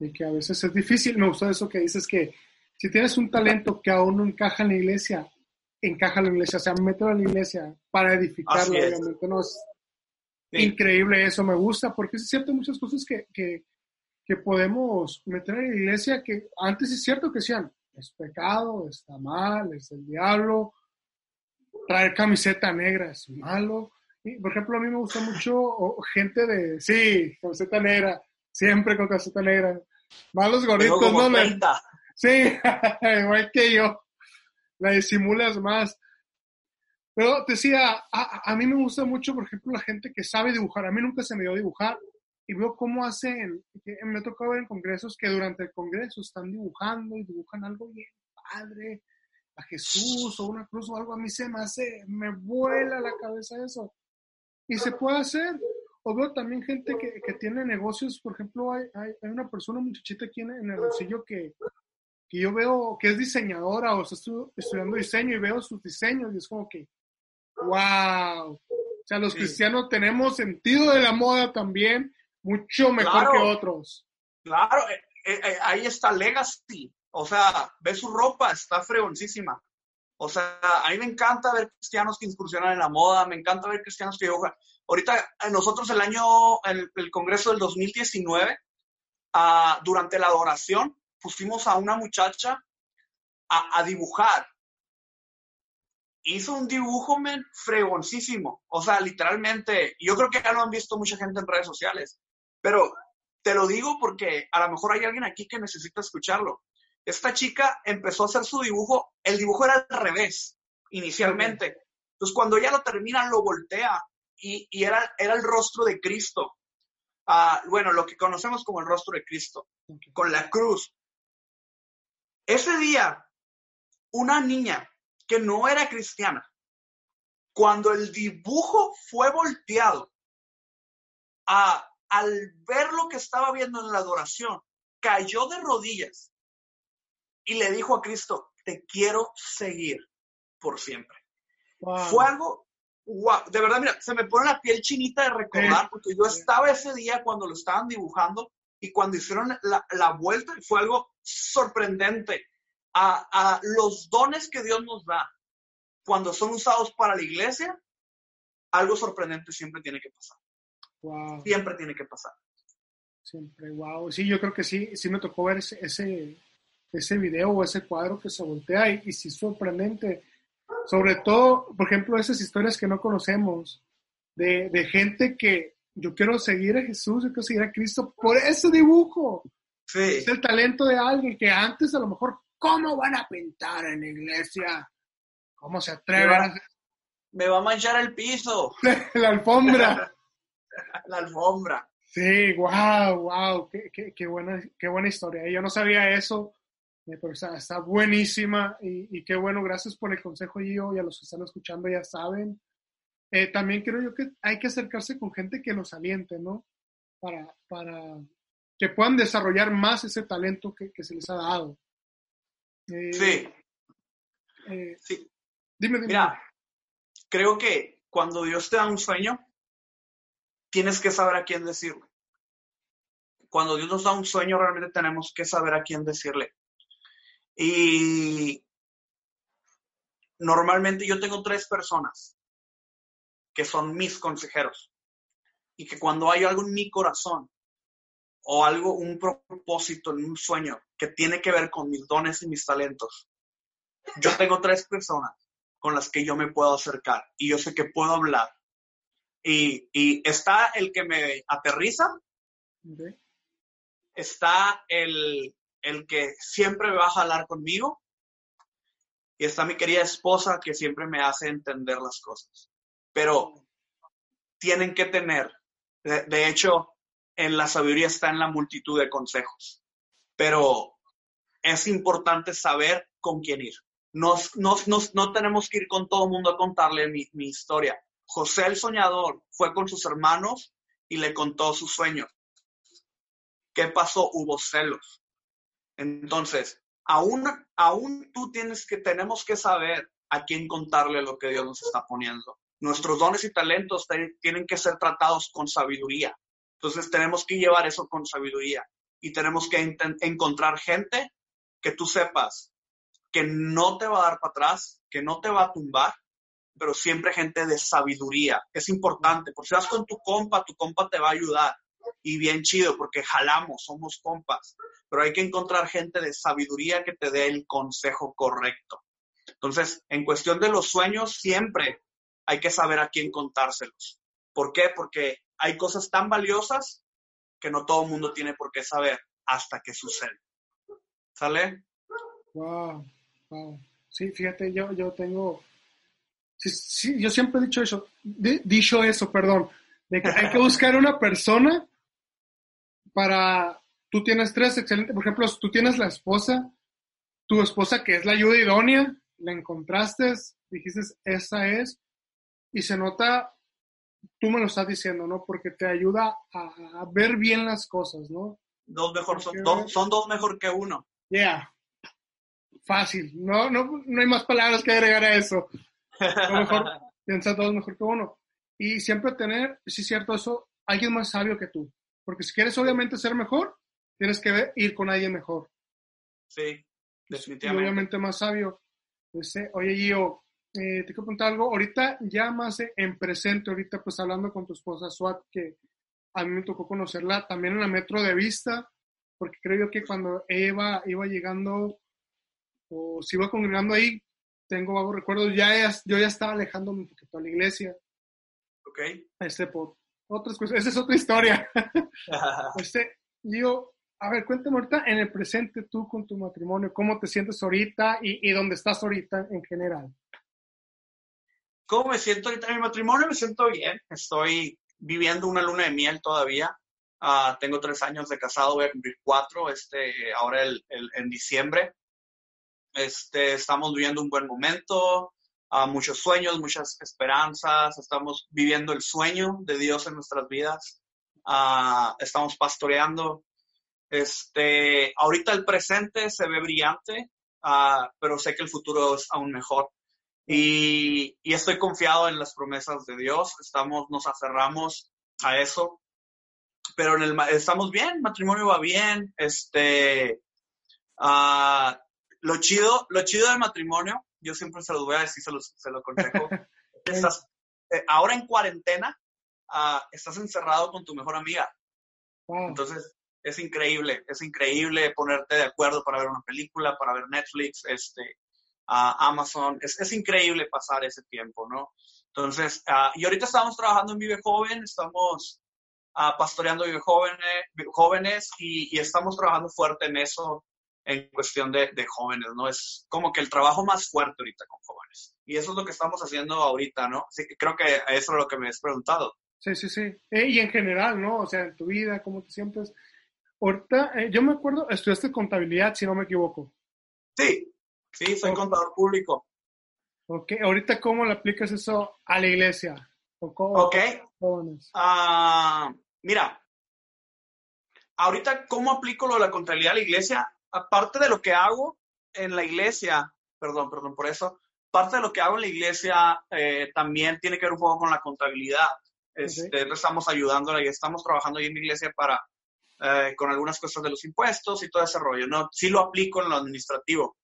de que a veces es difícil. Me gustó eso que dices que si tienes un talento que aún no encaja en la iglesia, encaja en la iglesia, o sea, mételo en la iglesia para edificarlo, obviamente. No es increíble eso, me gusta, porque es cierto muchas cosas que, que, que, podemos meter en la iglesia que antes es cierto que sean, es pecado, está mal, es el diablo, traer camiseta negra es malo. Y, por ejemplo, a mí me gusta mucho gente de, sí, camiseta negra, siempre con camiseta negra, malos gorritos, ¿no? Sí, igual que yo la disimulas más. Pero decía, a, mí me gusta mucho, por ejemplo, la gente que sabe dibujar. A mí nunca se me dio dibujar y veo cómo hacen, me ha tocado ver en congresos que durante el congreso están dibujando y dibujan algo bien padre, a Jesús o una cruz o algo. A mí se me hace, me vuela la cabeza eso. Y se puede hacer. O veo también gente que, que tiene negocios, por ejemplo, hay, hay, una persona, muchachita aquí en, en el bolsillo que, que yo veo que es diseñadora o está estudiando diseño y veo sus diseños y es como que, wow. O sea, los cristianos tenemos sentido de la moda también mucho mejor que otros. Claro, eh, eh, eh, ahí está Legacy. O sea, ve su ropa, está fregoncísima. O sea, a mí me encanta ver cristianos que incursionan en la moda, me encanta ver cristianos que. Ahorita, nosotros el año, el, el Congreso del 2019, ah, durante la adoración, pusimos a una muchacha a, dibujar. Hizo un dibujo, men, fregoncísimo. O sea, literalmente, yo creo que ya lo han visto mucha gente en redes sociales. Pero te lo digo porque a lo mejor hay alguien aquí que necesita escucharlo. Esta chica empezó a hacer su dibujo, el dibujo era al revés, inicialmente. Entonces, cuando ella lo termina, lo voltea y, era, el rostro de Cristo. Ah, bueno, lo que conocemos como el rostro de Cristo, con la cruz. Ese día, una niña que no era cristiana, cuando el dibujo fue volteado, al ver lo que estaba viendo en la adoración, cayó de rodillas y le dijo a Cristo, te quiero seguir por siempre. Fue algo, de verdad, mira, se me pone la piel chinita de recordar, porque yo estaba ese día cuando lo estaban dibujando y cuando hicieron la, la vuelta, fue algo sorprendente. A, a, los dones que Dios nos da, cuando son usados para la iglesia, algo sorprendente siempre tiene que pasar. Siempre tiene que pasar. Siempre, wow. Sí, yo creo que sí, sí me tocó ver ese, ese, ese video o ese cuadro que se voltea y, y sí sorprendente. Sobre todo, por ejemplo, esas historias que no conocemos, de, de, gente que yo quiero seguir a Jesús, yo quiero seguir a Cristo por ese dibujo. Sí. Es el talento de alguien que antes a lo mejor, ¿cómo van a pintar en la iglesia? ¿Cómo se atreven? Me va, a manchar el piso. la alfombra. la alfombra. Sí, wow, wow, qué, qué, buena, qué buena historia. Yo no sabía eso, eh, pero está, buenísima y, qué bueno, gracias por el consejo, Gio, y a los que están escuchando ya saben. Eh, también creo yo que hay que acercarse con gente que los aliente, ¿no? Para, para que puedan desarrollar más ese talento que, se les ha dado. Eh, sí. sí. Dime, dime. Mira, creo que cuando Dios te da un sueño, tienes que saber a quién decirle. Cuando Dios nos da un sueño, realmente tenemos que saber a quién decirle. Y normalmente yo tengo tres personas que son mis consejeros. Y que cuando hay algo en mi corazón o algo, un propósito en un sueño que tiene que ver con mis dones y mis talentos, yo tengo tres personas con las que yo me puedo acercar y yo sé que puedo hablar. Y, está el que me aterriza, está el, que siempre me va a jalar conmigo y está mi querida esposa que siempre me hace entender las cosas. Pero tienen que tener, de, hecho, en la sabiduría está en la multitud de consejos, pero es importante saber con quién ir. Nos, no tenemos que ir con todo el mundo a contarle mi historia. José el soñador fue con sus hermanos y le contó su sueño. ¿Qué pasó? Hubo celos. Entonces, aún, aún tú tienes que, tenemos que saber a quién contarle lo que Dios nos está poniendo. Nuestros dones y talentos tienen que ser tratados con sabiduría. Entonces, tenemos que llevar eso con sabiduría y tenemos que encontrar gente que tú sepas que no te va a dar para atrás, que no te va a tumbar pero siempre gente de sabiduría. Es importante, porque si vas con tu compa, tu compa te va a ayudar. Y bien chido, porque jalamos, somos compas. Pero hay que encontrar gente de sabiduría que te dé el consejo correcto. Entonces, en cuestión de los sueños, siempre hay que saber a quién contárselos. ¿Por qué? Porque hay cosas tan valiosas que no todo el mundo tiene por qué saber hasta que sucede. ¿Sale? Wow, wow. Sí, fíjate, yo, yo tengo Sí, yo siempre he dicho eso, dicho eso, perdón, de que hay que buscar una persona para, tú tienes tres excelentes, por ejemplo, tú tienes la esposa, tu esposa que es la ayuda idónea, la encontraste, dijiste, esa es, y se nota, tú me lo estás diciendo, ¿no? Porque te ayuda a, ver bien las cosas, ¿no? Dos mejor, son, dos, son dos mejor que uno. Yeah. Fácil, no, no, no hay más palabras que agregar a eso mejor, piensa todo mejor que uno. Y siempre tener, si es cierto eso, alguien más sabio que tú. Porque si quieres obviamente ser mejor, tienes que ir con alguien mejor. Sí, definitivamente. Y obviamente más sabio. Este, oye, Gio, eh, te quiero preguntar algo. Ahorita ya más en presente, ahorita pues hablando con tu esposa Swat, que a mí me tocó conocerla también en la metro de vista, porque creo yo que cuando Eva iba llegando o se iba congregando ahí, tengo vagos recuerdos, ya, yo ya estaba alejándome un poquito a la iglesia. Ok. Este, por otras cosas, esa es otra historia. este, yo, a ver, cuéntame ahorita en el presente tú con tu matrimonio, cómo te sientes ahorita y, y dónde estás ahorita en general. ¿Cómo me siento ahorita en mi matrimonio? Me siento bien. Estoy viviendo una luna de miel todavía. Ah, tengo tres años de casado, voy a cumplir cuatro este, ahora el, en diciembre. Este, estamos viviendo un buen momento, uh, muchos sueños, muchas esperanzas, estamos viviendo el sueño de Dios en nuestras vidas, uh, estamos pastoreando. Este, ahorita el presente se ve brillante, pero sé que el futuro es aún mejor. Y, y, estoy confiado en las promesas de Dios, estamos, nos aferramos a eso. Pero en el, estamos bien, matrimonio va bien, este, uh, lo chido, lo chido del matrimonio, yo siempre se los voy a decir, se, los, se lo aconsejo, estás, eh, ahora en cuarentena, uh, estás encerrado con tu mejor amiga, entonces es increíble, es increíble ponerte de acuerdo para ver una película, para ver Netflix, este, Amazon, es, es, increíble pasar ese tiempo, ¿no? Entonces, y ahorita estamos trabajando en Vive Joven, estamos pastoreando jóvenes, jóvenes y, estamos trabajando fuerte en eso en cuestión de, jóvenes, ¿no? Es como que el trabajo más fuerte ahorita con jóvenes. Y eso es lo que estamos haciendo ahorita, ¿no? Así que creo que eso es lo que me has preguntado. Sí, sí, sí. Eh, y en general, ¿no? O sea, en tu vida, ¿cómo te sientes? Ahorita, eh, yo me acuerdo, estudiaste contabilidad, si no me equivoco. Sí, sí, soy contador público. Ok, ahorita, ¿cómo le aplicas eso a la iglesia? ok. Ah, Mira, ahorita, ¿cómo aplico lo de la contabilidad a la iglesia? Aparte de lo que hago en la iglesia, perdón, perdón por eso, parte de lo que hago en la iglesia eh, también tiene que ver un poco con la contabilidad. Este, Estamos ayudando y estamos trabajando ahí en mi iglesia para, eh, con algunas cosas de los impuestos y todo ese rollo. ¿no? Sí lo aplico en lo administrativo.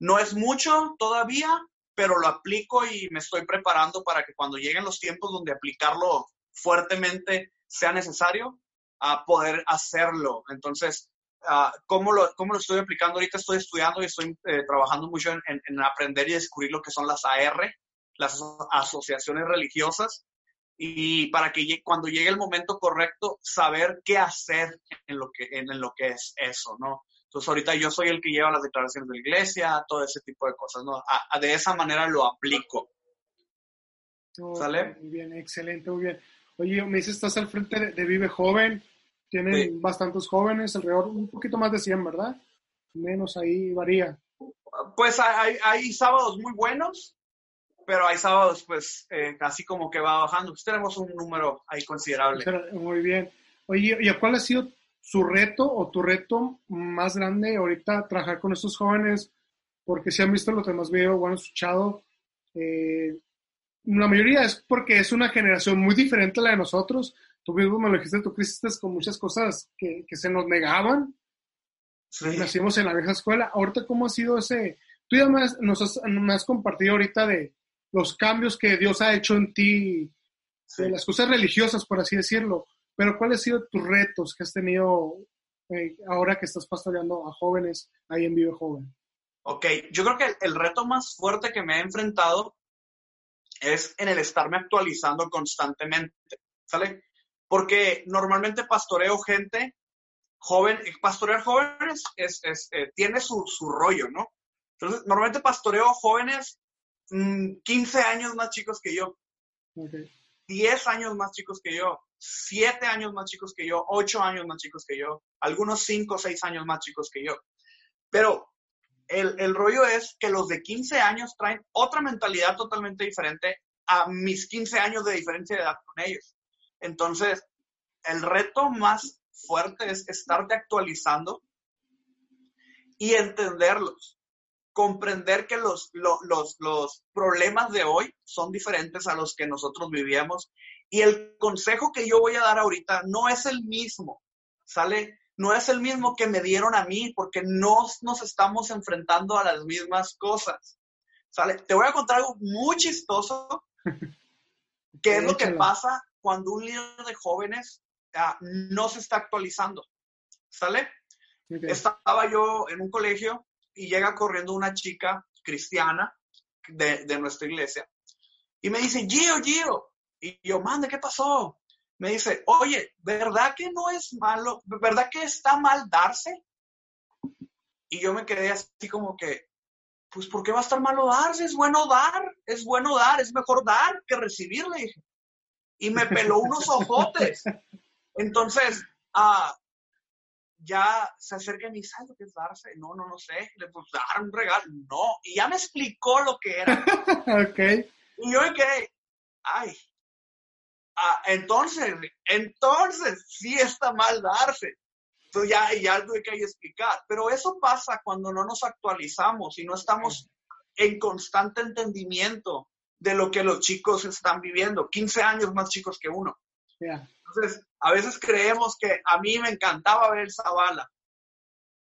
No es mucho todavía, pero lo aplico y me estoy preparando para que cuando lleguen los tiempos donde aplicarlo fuertemente sea necesario a poder hacerlo. Entonces, uh, ¿cómo, lo, ¿cómo, lo, estoy aplicando? Ahorita estoy estudiando y estoy eh, trabajando mucho en, en, aprender y descubrir lo que son las AR, las asociaciones religiosas, y para que cuando llegue el momento correcto, saber qué hacer en lo que, en, lo que es eso, ¿no? Entonces, ahorita yo soy el que lleva las declaraciones de la iglesia, todo ese tipo de cosas, ¿no? de esa manera lo aplico. ¿Sale? Muy bien, excelente, muy bien. Oye, me dices, estás al frente de, Vive Joven, tienen bastantes jóvenes, alrededor un poquito más de 100, ¿verdad? Menos ahí varía. Pues hay, hay sábados muy buenos, pero hay sábados, pues, eh, así como que va bajando. Pues tenemos un número ahí considerable. Muy bien. Oye, ¿y cuál ha sido su reto o tu reto más grande ahorita trabajar con estos jóvenes? Porque si han visto lo que más veo, bueno, escuchado, eh, la mayoría es porque es una generación muy diferente a la de nosotros. Tú mismo me lo dijiste, tú creciste con muchas cosas que, que se nos negaban. Nacimos en la vieja escuela. Ahorita, ¿cómo ha sido ese? Tú ya me has, nos has, me has compartido ahorita de los cambios que Dios ha hecho en ti, de las cosas religiosas, por así decirlo. Pero, ¿cuáles han sido tus retos que has tenido eh, ahora que estás pastoreando a jóvenes ahí en Vive Joven? Ok, yo creo que el reto más fuerte que me he enfrentado es en el estarme actualizando constantemente, ¿sale? Porque normalmente pastoreo gente joven, pastorear jóvenes es, es eh, tiene su, su, rollo, ¿no? Entonces, normalmente pastoreo jóvenes 15 mm, años más chicos que yo, 10 años más chicos que yo, 7 años más chicos que yo, 8 años más chicos que yo, algunos 5 o 6 años más chicos que yo. Pero el, el, rollo es que los de 15 años traen otra mentalidad totalmente diferente a mis 15 años de diferencia de edad con ellos. Entonces, el reto más fuerte es estarte actualizando y entenderlos. Comprender que los, los, los, los problemas de hoy son diferentes a los que nosotros vivíamos. Y el consejo que yo voy a dar ahorita no es el mismo, ¿sale? no es el mismo que me dieron a mí, porque no nos estamos enfrentando a las mismas cosas. ¿Sale? Te voy a contar algo muy chistoso, que es lo que pasa cuando un líder de jóvenes ah, no se está actualizando. ¿Sale? Estaba yo en un colegio y llega corriendo una chica cristiana de, de nuestra iglesia y me dice, Gio, Gio. Y yo, mande, ¿qué pasó? me dice, oye, ¿verdad que no es malo? ¿Verdad que está mal darse? Y yo me quedé así como que, pues ¿por qué va a estar malo darse? Es bueno dar, es bueno dar, es mejor dar que recibir, le dije. Y me peló unos ojotes. Entonces, ah, ya se acerca y ¿sabes lo que es darse? No, no, no sé. Le pues dar un regalo. No. Y ya me explicó lo que era. ok. Y yo me quedé, ay. Ah, entonces, entonces, sí está mal darse. Entonces ya, ya tuve que explicar. Pero eso pasa cuando no nos actualizamos y no estamos en constante entendimiento de lo que los chicos están viviendo. 15 años más chicos que uno. Entonces, a veces creemos que a mí me encantaba ver Zavala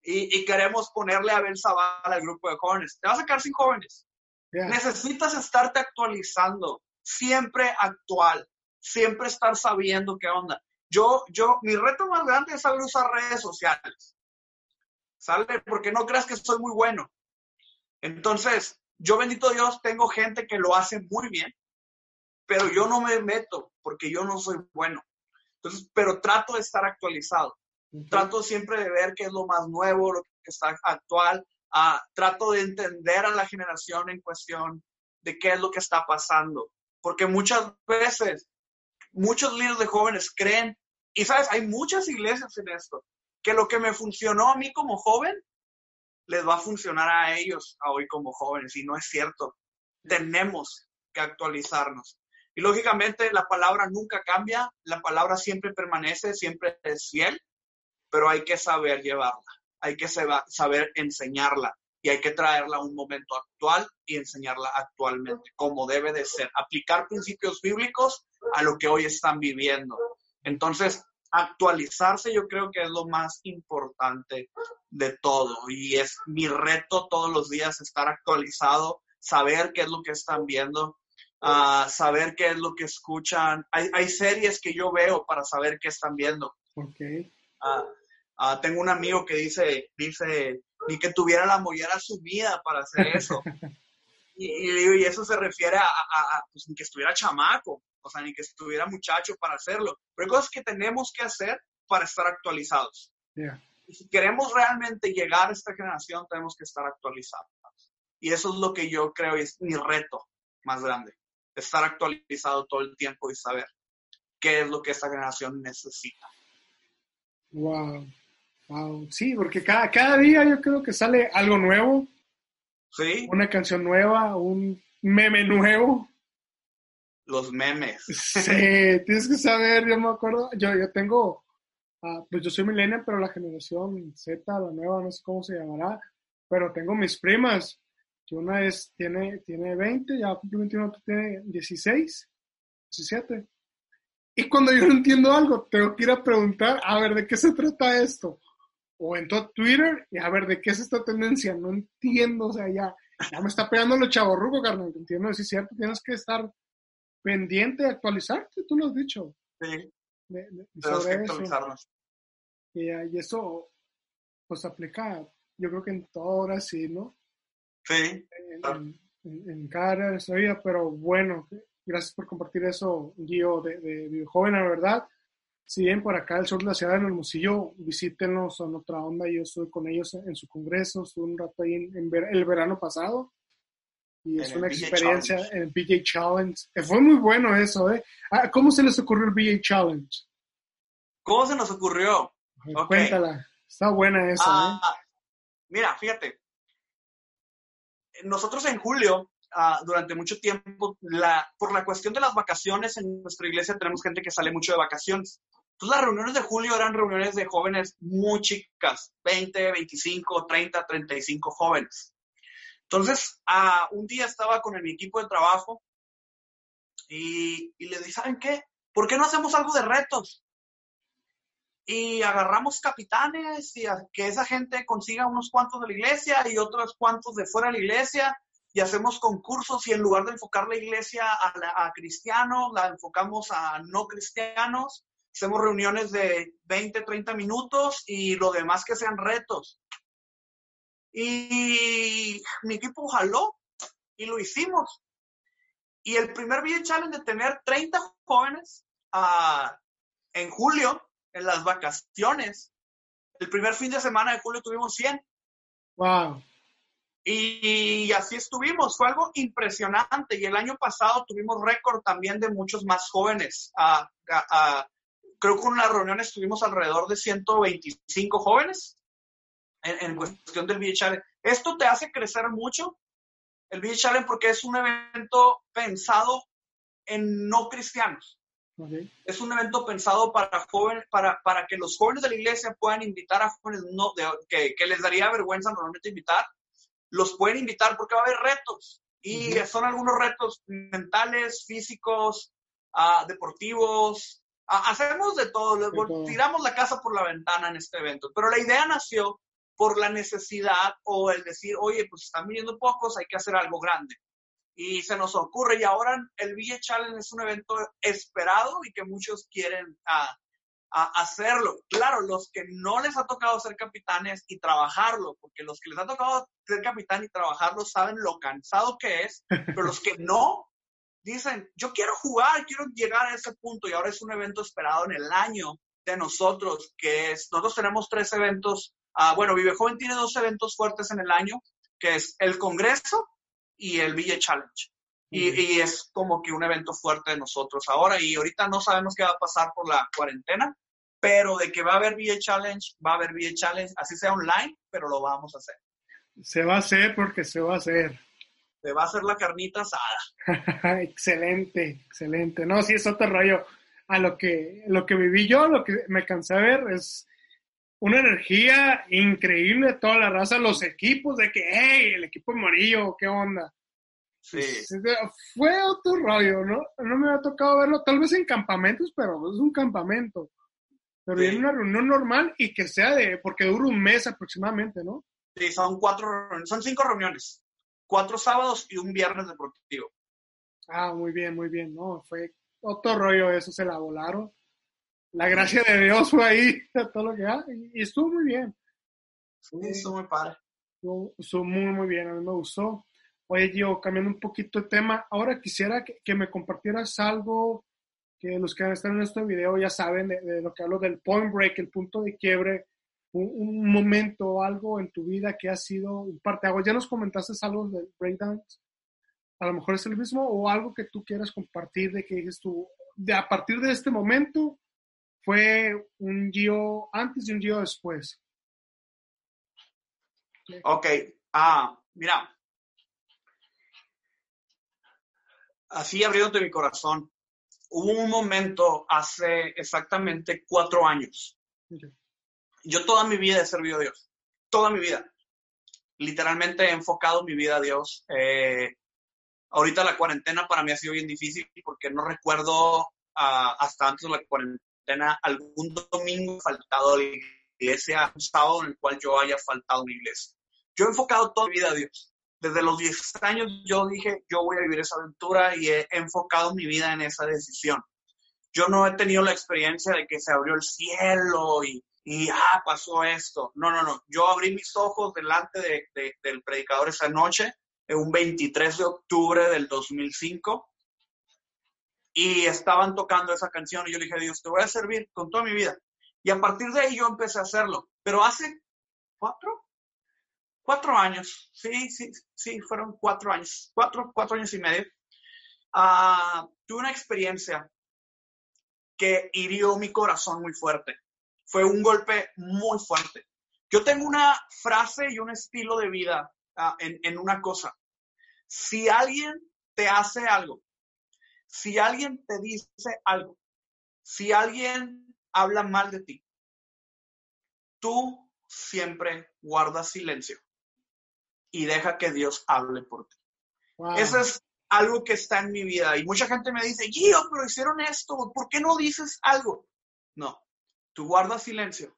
y, y queremos ponerle a ver Zavala al grupo de jóvenes. Te vas a sacar sin jóvenes. Necesitas estarte actualizando, siempre actual, siempre estar sabiendo qué onda. Yo, yo, mi reto más grande es saber usar redes sociales. ¿Sale? Porque no creas que soy muy bueno. Entonces, yo bendito Dios, tengo gente que lo hace muy bien, pero yo no me meto porque yo no soy bueno. Entonces, pero trato de estar actualizado. Trato siempre de ver qué es lo más nuevo, lo que está actual. Ah, trato de entender a la generación en cuestión de qué es lo que está pasando. Porque muchas veces, muchos líderes de jóvenes creen, y sabes, hay muchas iglesias en esto, que lo que me funcionó a mí como joven, les va a funcionar a ellos a hoy como jóvenes. Y no es cierto. Tenemos que actualizarnos. Y lógicamente la palabra nunca cambia, la palabra siempre permanece, siempre es fiel, pero hay que saber llevarla, hay que saber enseñarla y hay que traerla a un momento actual y enseñarla actualmente, como debe de ser, aplicar principios bíblicos a lo que hoy están viviendo. Entonces, actualizarse yo creo que es lo más importante de todo y es mi reto todos los días estar actualizado, saber qué es lo que están viendo a saber qué es lo que escuchan. Hay, hay, series que yo veo para saber qué están viendo. Okay. Uh, tengo un amigo que dice, dice, ni que tuviera la mollera sumida para hacer eso. y, y, eso se refiere a, a, pues, ni que estuviera chamaco, o sea, ni que estuviera muchacho para hacerlo. Pero hay cosas que tenemos que hacer para estar actualizados. Yeah. Y si queremos realmente llegar a esta generación, tenemos que estar actualizados. Y eso es lo que yo creo es mi reto más grande estar actualizado todo el tiempo y saber qué es lo que esta generación necesita. Wow, wow, sí, porque cada, cada día yo creo que sale algo nuevo. Sí. Una canción nueva, un meme nuevo. Los memes. Sí, tienes que saber, yo me acuerdo, yo, yo tengo, uh, pues yo soy millennial, pero la generación Z, la nueva, no sé cómo se llamará, pero tengo mis primas que una es, tiene, tiene 20, ya cumple 21, otro tiene 16, 17. Y cuando yo no entiendo algo, tengo que ir a preguntar, a ver, ¿de qué se trata esto? O entro a Twitter y a ver, ¿de qué es esta tendencia? No entiendo, o sea, ya, ya me está pegando lo chaborruco, carnal, entiendo, si es cierto, tienes que estar pendiente, actualizarte, tú lo has dicho. Sí, de, de, tenemos que actualizarnos. Y, y, eso, pues, aplica, yo creo que en todo ahora sí, ¿no? Sí. En, en, en, cada área de nuestra vida, pero bueno, gracias por compartir eso, Guío, de, de, de joven, la verdad. Si bien por acá el sur de la ciudad, en Hermosillo, visítenos en otra onda. Yo estuve con ellos en, en su congreso, estuve un rato ahí en, ver, el verano pasado. Y es una experiencia Challenge. en el BJ Challenge. Eh, Fue muy bueno eso, ¿eh? Ah, ¿Cómo se les ocurrió el BJ Challenge? ¿Cómo se nos ocurrió? Cuéntala. Está buena esa, ¿eh? Ah, mira, fíjate. Nosotros en julio, ah, durante mucho tiempo, por la cuestión de las vacaciones en nuestra iglesia, tenemos gente que sale mucho de vacaciones. Entonces, las reuniones de julio eran reuniones de jóvenes muy chicas, 20, 25, 30, 35 jóvenes. Entonces, ah, un día estaba con mi equipo de trabajo y, y le dije, ¿saben qué? ¿Por qué no hacemos algo de retos? Y agarramos capitanes y a que esa gente consiga unos cuantos de la iglesia y otros cuantos de fuera de la iglesia y hacemos concursos y en lugar de enfocar la iglesia a, la- a cristianos, la enfocamos a no cristianos. Hacemos reuniones de 20, 30 minutos y lo demás que sean retos. Y mi equipo jaló y lo hicimos. Y el primer video challenge de tener 30 jóvenes ah, en julio, en las vacaciones, el primer fin de semana de julio tuvimos 100. Wow. Y así estuvimos, fue algo impresionante. Y el año pasado tuvimos récord también de muchos más jóvenes. creo que en una reunión estuvimos alrededor de 125 jóvenes en, cuestión del VHL. Esto te hace crecer mucho, el VH Challenge, porque es un evento pensado en no cristianos. Es un evento pensado para jóvenes, para, para que los jóvenes de la iglesia puedan invitar a jóvenes no, que, que les daría vergüenza normalmente invitar, los pueden invitar porque va a haber retos. Y son algunos retos mentales, físicos, ah, deportivos. Ah, hacemos de todo. Tiramos la casa por la ventana en este evento. Pero la idea nació por la necesidad o el decir, oye, pues están viniendo pocos, hay que hacer algo grande. Y se nos ocurre, y ahora el VIA Challenge es un evento esperado y que muchos quieren ah, a hacerlo. Claro, los que no les ha tocado ser capitanes y trabajarlo, porque los que les ha tocado ser capitán y trabajarlo saben lo cansado que es, pero los que no dicen, yo quiero jugar, quiero llegar a ese punto y ahora es un evento esperado en el año de nosotros, que es, nosotros tenemos tres eventos, uh, bueno, Vive Joven tiene dos eventos fuertes en el año, que es el Congreso y el Villa Challenge. Y, es como que un evento fuerte de nosotros ahora. Y ahorita no sabemos qué va a pasar por la cuarentena, pero de que va a haber VA Challenge, va a haber VA Challenge, así sea online, pero lo vamos a hacer. Se va a hacer porque se va a hacer. Se va a hacer la carnita asada. excelente, excelente. No, sí, es otro rollo. A lo que, lo que viví yo, lo que me cansé de ver es una energía increíble de toda la raza, los equipos, de que, hey, el equipo amarillo, ¿qué onda? Sí. Fue otro rollo, ¿no? No me ha tocado verlo, tal vez en campamentos, pero es un campamento. Pero en una reunión normal y que sea de, porque dura un mes aproximadamente, ¿no? Sí, son cuatro, son cinco reuniones. Cuatro sábados y un viernes deportivo. Ah, muy bien, muy bien, ¿no? Fue otro rollo eso, se la volaron. La gracia de Dios fue ahí, todo lo que y estuvo muy bien. Sí, estuvo muy padre. Estuvo, muy, muy bien, a mí me gustó. Oye, yo cambiando un poquito de tema, ahora quisiera que, me compartieras algo que los que están en este video ya saben de, lo que hablo del point break, el punto de quiebre, un, momento, algo en tu vida que ha sido un parteaguas. Ya nos comentaste algo del breakdance, a lo mejor es el mismo, o algo que tú quieras compartir de que dices tú, de a partir de este momento fue un Gio antes y un Gio después. Ok, ah, mira, así abriéndote mi corazón, hubo un momento hace exactamente cuatro años. Yo toda mi vida he servido a Dios, toda mi vida. Literalmente he enfocado mi vida a Dios. Eh, ahorita la cuarentena para mí ha sido bien difícil porque no recuerdo ah, hasta antes de la cuarentena algún domingo faltado la iglesia, un sábado en el cual yo haya faltado a la iglesia. Yo he enfocado toda mi vida a Dios desde los 10 años yo dije, yo voy a vivir esa aventura y he enfocado mi vida en esa decisión. Yo no he tenido la experiencia de que se abrió el cielo y, y ah, pasó esto. No, no, no. Yo abrí mis ojos delante de, del predicador esa noche, un 23 de octubre del 2005, y estaban tocando esa canción y yo le dije, Dios, te voy a servir con toda mi vida. Y a partir de ahí yo empecé a hacerlo. Pero hace cuatro, cuatro años, sí, sí, sí, fueron cuatro años, cuatro, cuatro años y medio, uh, tuve una experiencia que hirió mi corazón muy fuerte. Fue un golpe muy fuerte. Yo tengo una frase y un estilo de vida uh, en, en una cosa. Si alguien te hace algo, si alguien te dice algo, si alguien habla mal de ti, tú siempre guardas silencio y deja que Dios hable por ti. Eso es algo que está en mi vida. Y mucha gente me dice, Gio, pero hicieron esto, ¿por qué no dices algo? No, tú guardas silencio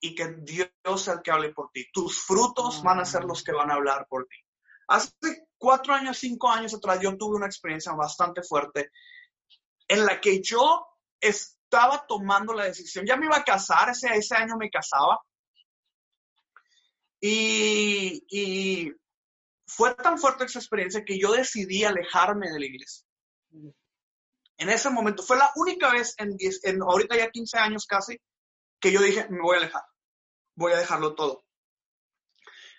y que Dios sea el que hable por ti. Tus frutos van a ser los que van a hablar por ti. Hace cuatro años, cinco años atrás, yo tuve una experiencia bastante fuerte en la que yo estaba tomando la decisión. Ya me iba a casar, ese, ese año me casaba. Y, fue tan fuerte esa experiencia que yo decidí alejarme de la iglesia. En ese momento, fue la única vez en, en ahorita ya 15 años casi, que yo dije, me voy a alejar, voy a dejarlo todo.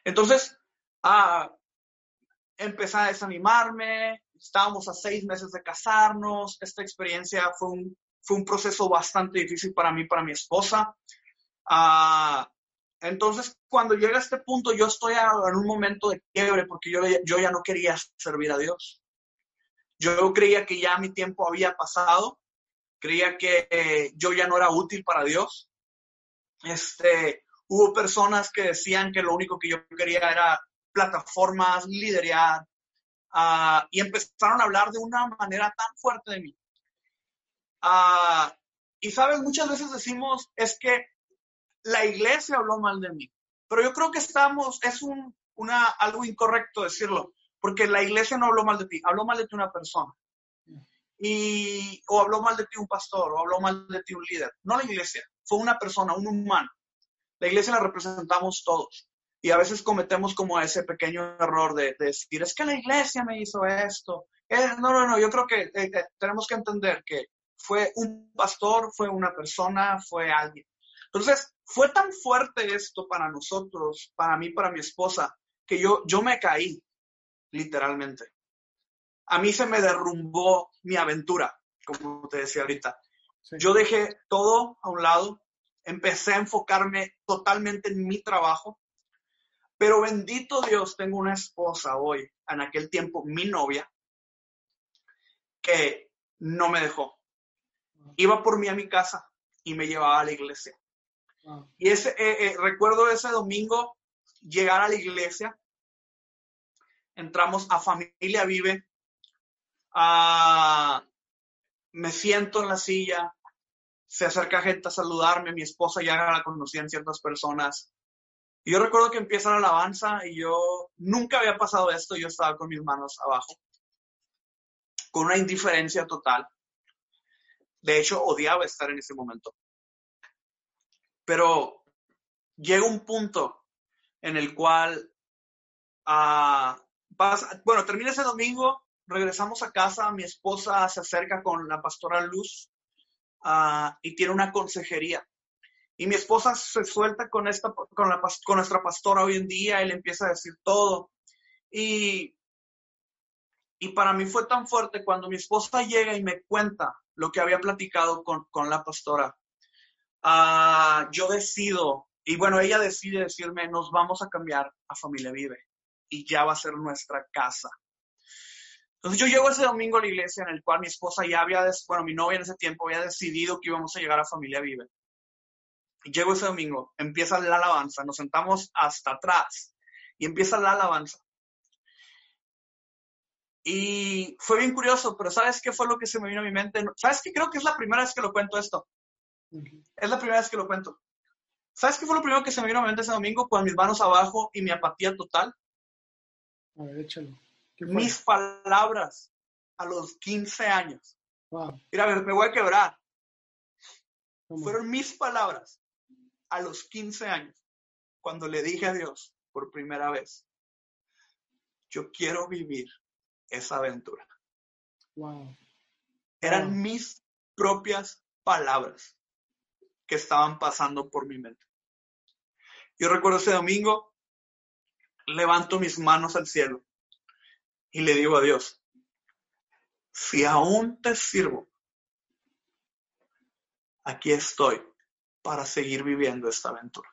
Entonces, ah, empecé a desanimarme, estábamos a seis meses de casarnos, esta experiencia fue un, fue un proceso bastante difícil para mí, para mi esposa. Ah, entonces, cuando llega a este punto, yo estoy en un momento de quiebre porque yo, yo ya no quería servir a Dios. Yo creía que ya mi tiempo había pasado, creía que eh, yo ya no era útil para Dios. Este, hubo personas que decían que lo único que yo quería era plataformas, liderar, uh, y empezaron a hablar de una manera tan fuerte de mí. Uh, y sabes, muchas veces decimos, es que la iglesia habló mal de mí, pero yo creo que estamos, es un, una, algo incorrecto decirlo, porque la iglesia no habló mal de ti, habló mal de ti una persona. Y, o habló mal de ti un pastor, o habló mal de ti un líder. No la iglesia, fue una persona, un humano. La iglesia la representamos todos. Y a veces cometemos como ese pequeño error de, decir, es que la iglesia me hizo esto. Eh, no, no, no, yo creo que eh, eh, tenemos que entender que fue un pastor, fue una persona, fue alguien. Entonces, fue tan fuerte esto para nosotros, para mí, para mi esposa, que yo, yo me caí, literalmente. A mí se me derrumbó mi aventura, como te decía ahorita. Yo dejé todo a un lado, empecé a enfocarme totalmente en mi trabajo, pero bendito Dios, tengo una esposa hoy, en aquel tiempo mi novia, que no me dejó. Iba por mí a mi casa y me llevaba a la iglesia. Y ese, eh, eh, recuerdo ese domingo llegar a la iglesia, entramos a Familia Vive, me siento en la silla, se acerca gente a saludarme, mi esposa ya la conocía en ciertas personas, y yo recuerdo que empieza la alabanza y yo nunca había pasado esto, yo estaba con mis manos abajo, con una indiferencia total. De hecho, odiaba estar en ese momento. Pero llega un punto en el cual, pasa, bueno, termina ese domingo, regresamos a casa, mi esposa se acerca con la pastora Luz uh, y tiene una consejería. Y mi esposa se suelta con, esta, con, la, con nuestra pastora hoy en día, él empieza a decir todo. Y, y para mí fue tan fuerte cuando mi esposa llega y me cuenta lo que había platicado con, con la pastora. Uh, yo decido, y bueno, ella decide decirme, nos vamos a cambiar a Familia Vive y ya va a ser nuestra casa. Entonces yo llego ese domingo a la iglesia en el cual mi esposa ya había, bueno, mi novia en ese tiempo había decidido que íbamos a llegar a Familia Vive. Llego ese domingo, empieza la alabanza, nos sentamos hasta atrás y empieza la alabanza. Y fue bien curioso, pero ¿sabes qué fue lo que se me vino a mi mente? ¿Sabes qué? Creo que es la primera vez que lo cuento esto. Es la primera vez que lo cuento. ¿Sabes qué fue lo primero que se me vino a mi mente ese domingo con mis manos abajo y mi apatía total? A ver, échalo. Mis palabras a los 15 años. Mira, a ver, me voy a quebrar. Fueron mis palabras a los 15 años, cuando le dije a Dios por primera vez, yo quiero vivir esa aventura. Eran mis propias palabras que estaban pasando por mi mente. Yo recuerdo ese domingo, levanto mis manos al cielo y le digo a Dios, si aún te sirvo, aquí estoy para seguir viviendo esta aventura.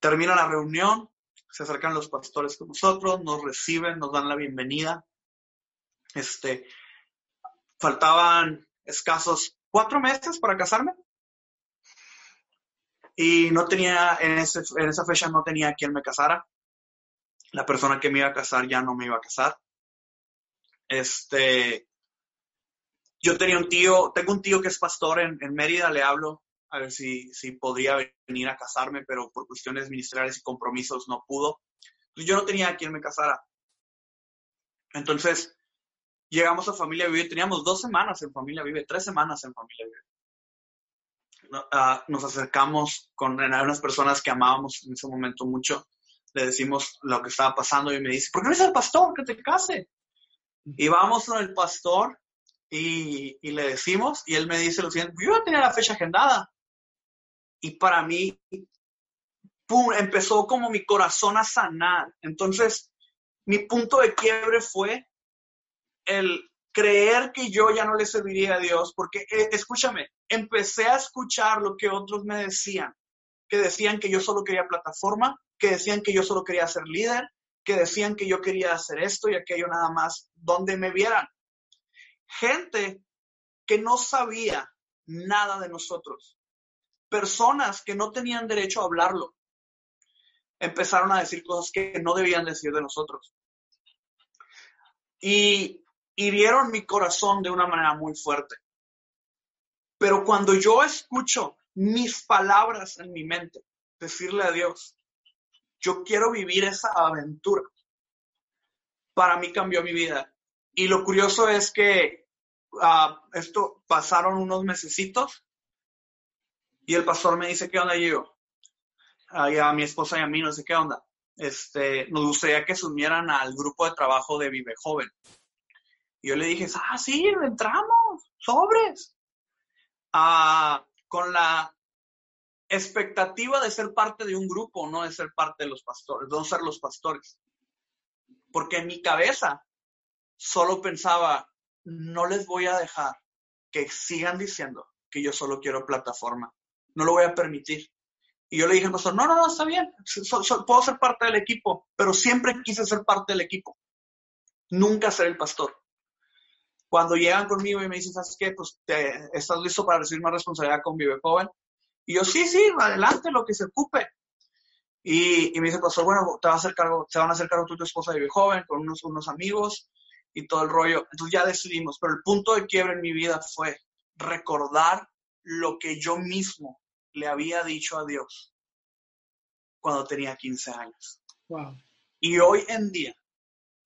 Termina la reunión, se acercan los pastores con nosotros, nos reciben, nos dan la bienvenida. Este, faltaban escasos cuatro meses para casarme. Y no tenía, en, en esa fecha no tenía quien me casara. La persona que me iba a casar ya no me iba a casar. Este, yo tenía un tío, tengo un tío que es pastor en, en Mérida, le hablo a ver si, si podría venir a casarme, pero por cuestiones ministeriales y compromisos no pudo. Yo no tenía a quien me casara. Entonces llegamos a Familia Vive, teníamos dos semanas en Familia Vive, tres semanas en Familia Vive. Ah, nos acercamos con unas personas que amábamos en ese momento mucho. Le decimos lo que estaba pasando y me dice, ¿por qué no es el pastor que te case? Y vamos con el pastor y, y, le decimos, y él me dice lo siguiente, yo ya tenía la fecha agendada. Y para mí, empezó como mi corazón a sanar. Entonces, mi punto de quiebre fue el creer que yo ya no le serviría a Dios, porque eh, escúchame, empecé a escuchar lo que otros me decían, que decían que yo solo quería plataforma, que decían que yo solo quería ser líder, que decían que yo quería hacer esto y aquello nada más, donde me vieran. Gente que no sabía nada de nosotros, personas que no tenían derecho a hablarlo, empezaron a decir cosas que no debían decir de nosotros. Y hirieron mi corazón de una manera muy fuerte. Pero cuando yo escucho mis palabras en mi mente, decirle a Dios, yo quiero vivir esa aventura, para mí cambió mi vida. Y lo curioso es que uh, esto pasaron unos mesecitos y el pastor me dice, ¿qué onda yo? a mi esposa y a mí, no sé qué onda. Este, nos gustaría que se unieran al grupo de trabajo de Vive Joven. Y yo le dije, ah, sí, entramos, sobres. Ah, con la expectativa de ser parte de un grupo, no de ser parte de los pastores, no ser los pastores. Porque en mi cabeza solo pensaba, no les voy a dejar que sigan diciendo que yo solo quiero plataforma. No lo voy a permitir. Y yo le dije al pastor, no, no, no, está bien, puedo ser parte del equipo, pero siempre quise ser parte del equipo, nunca ser el pastor. Cuando llegan conmigo y me dicen, ¿sabes qué? Pues estás listo para recibir más responsabilidad con Vive Joven. Y yo, sí, sí, adelante, lo que se ocupe. Y, me dice, pastor, bueno, te, va a hacer cargo, te van a hacer cargo y tu esposa de Vive Joven, con unos, unos amigos y todo el rollo. Entonces ya decidimos, pero el punto de quiebre en mi vida fue recordar lo que yo mismo le había dicho a Dios cuando tenía 15 años. Y hoy en día,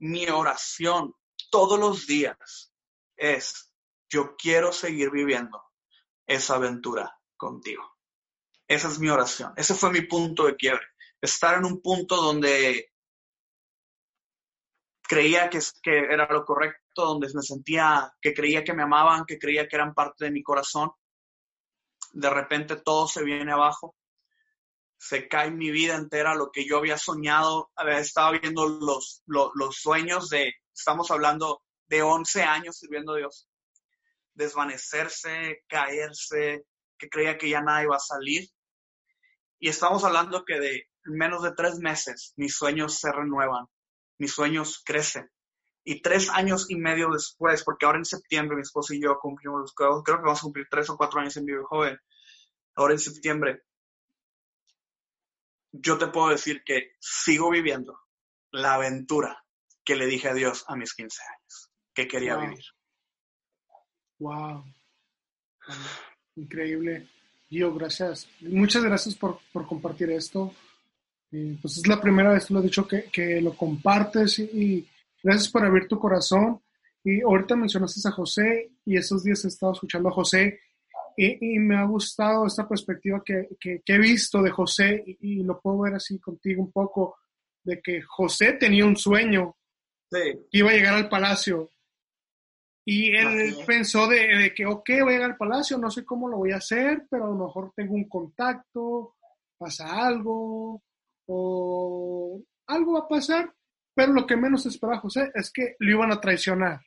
mi oración todos los días es, yo quiero seguir viviendo esa aventura contigo. Esa es mi oración. Ese fue mi punto de quiebre. Estar en un punto donde creía que, que era lo correcto, donde me sentía, que creía que me amaban, que creía que eran parte de mi corazón de repente todo se viene abajo, se cae mi vida entera, lo que yo había soñado, había estado viendo los, los, sueños de, estamos hablando de 11 años sirviendo a Dios, desvanecerse, caerse, que creía que ya nada iba a salir. Y estamos hablando que de menos de tres meses mis sueños se renuevan, mis sueños crecen. Y tres años y medio después, porque ahora en septiembre mi esposo y yo cumplimos, creo que vamos a cumplir tres o cuatro años en Vive Joven, ahora en septiembre, yo te puedo decir que sigo viviendo la aventura que le dije a Dios a mis 15 años, que quería vivir. Wow. Increíble. Gio, gracias. Muchas gracias por, compartir esto. pues es la primera vez, tú lo has dicho, que, que lo compartes y, Gracias por abrir tu corazón. Y ahorita mencionaste a José y esos días he estado escuchando a José y, me ha gustado esta perspectiva que, he visto de José y, lo puedo ver así contigo un poco, de que José tenía un sueño que iba a llegar al palacio. Y él pensó de, de, que, ok, voy a llegar al palacio, no sé cómo lo voy a hacer, pero a lo mejor tengo un contacto, pasa algo o algo va a pasar pero lo que menos espera José es que lo iban a traicionar.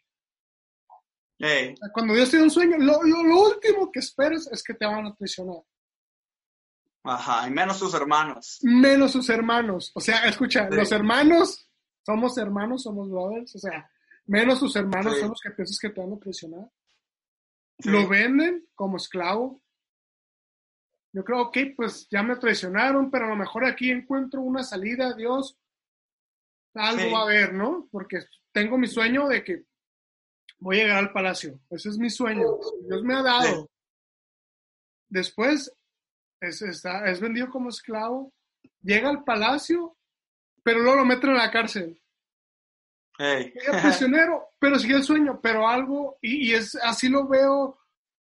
Cuando Dios te da un sueño, lo, último que esperas es que te van a traicionar. Ajá, y menos sus hermanos. Menos sus hermanos. O sea, escucha, los hermanos, somos hermanos, somos brothers. O sea, menos sus hermanos son los que piensas que te van a traicionar. Lo venden como esclavo. Yo creo, ok, pues ya me traicionaron, pero a lo mejor aquí encuentro una salida, Dios algo va a haber, ¿no? Porque tengo mi sueño de que voy a llegar al palacio. Ese es mi sueño. Dios me ha dado. Después es, está, es vendido como esclavo, llega al palacio, pero luego lo meten en la cárcel. Hey. prisionero, pero sigue el sueño, pero algo, y, es así lo veo,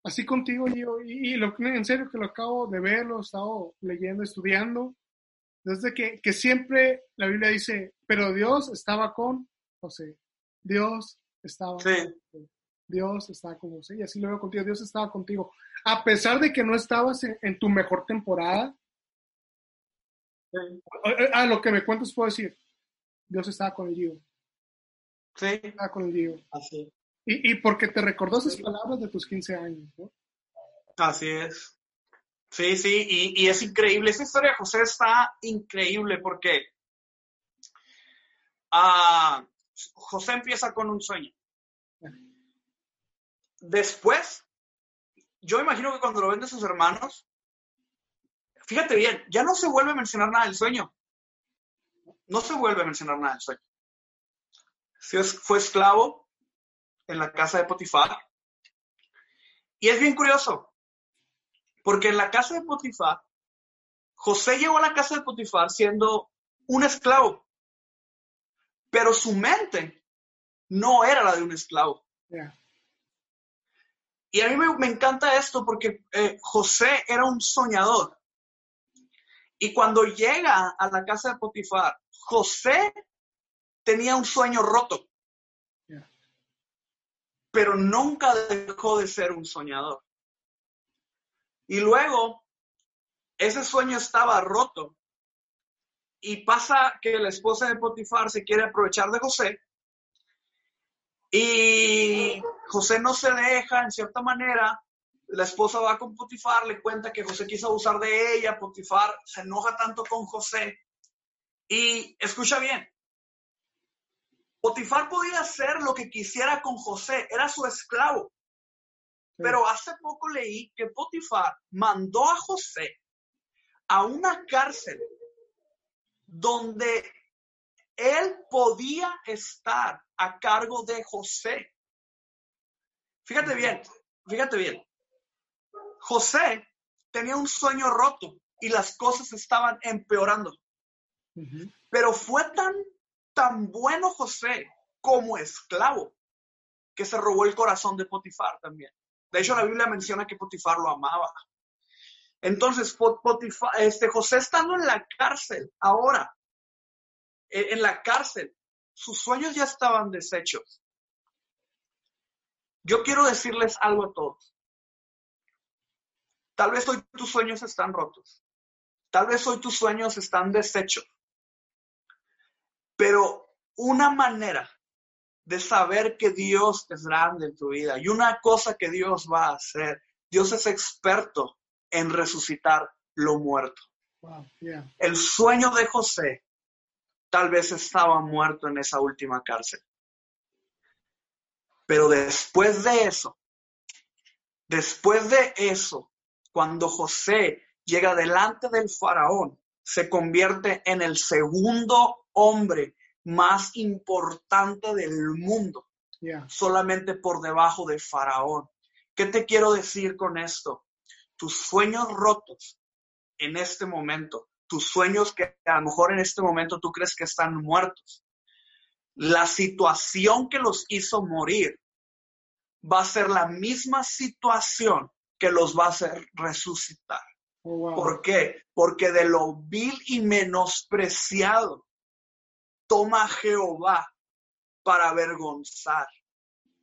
así contigo, yo, y, lo, en serio que lo acabo de ver, lo he estado leyendo, estudiando, desde que, que siempre la Biblia dice, pero Dios estaba con José. Dios estaba con Dios estaba con José. Y así lo veo contigo. Dios estaba contigo. A pesar de que no estabas en, tu mejor temporada, A lo que me cuentas puedo decir, Dios estaba con el Gio. Sí. Estaba con el Gio. Así. Y, y porque te recordó esas palabras de tus 15 años, ¿no? Así es. Sí, sí, y, es increíble. Esa historia de José está increíble porque uh, José empieza con un sueño. Después, yo imagino que cuando lo ven de sus hermanos, fíjate bien, ya no se vuelve a mencionar nada del sueño. No se vuelve a mencionar nada del sueño. Fue esclavo en la casa de Potifar. Y es bien curioso, porque en la casa de Potifar, José llegó a la casa de Potifar siendo un esclavo, pero su mente no era la de un esclavo. Y a mí me, encanta esto porque eh, José era un soñador. Y cuando llega a la casa de Potifar, José tenía un sueño roto. Pero nunca dejó de ser un soñador. Y luego, ese sueño estaba roto. Y pasa que la esposa de Potifar se quiere aprovechar de José y José no se deja, en cierta manera, la esposa va con Potifar, le cuenta que José quiso abusar de ella, Potifar se enoja tanto con José. Y escucha bien, Potifar podía hacer lo que quisiera con José, era su esclavo. Pero hace poco leí que Potifar mandó a José a una cárcel donde él podía estar a cargo de José. Fíjate bien, fíjate bien. José tenía un sueño roto y las cosas estaban empeorando. Pero fue tan, tan bueno José como esclavo que se robó el corazón de Potifar también. De hecho, la Biblia menciona que Potifar lo amaba. Entonces, Potifar, este, José estando en la cárcel ahora, en la cárcel, sus sueños ya estaban deshechos. Yo quiero decirles algo a todos. Tal vez hoy tus sueños están rotos. Tal vez hoy tus sueños están deshechos. Pero una manera de saber que Dios es grande en tu vida y una cosa que Dios va a hacer, Dios es experto en resucitar lo muerto. El sueño de José tal vez estaba muerto en esa última cárcel. Pero después de eso, después de eso, cuando José llega delante del faraón, se convierte en el segundo hombre más importante del mundo, solamente por debajo de faraón. ¿Qué te quiero decir con esto? Tus sueños rotos en este momento tus sueños que a lo mejor en este momento tú crees que están muertos. La situación que los hizo morir va a ser la misma situación que los va a hacer resucitar. Oh, ¿Por qué? Porque de lo vil y menospreciado toma Jehová para avergonzar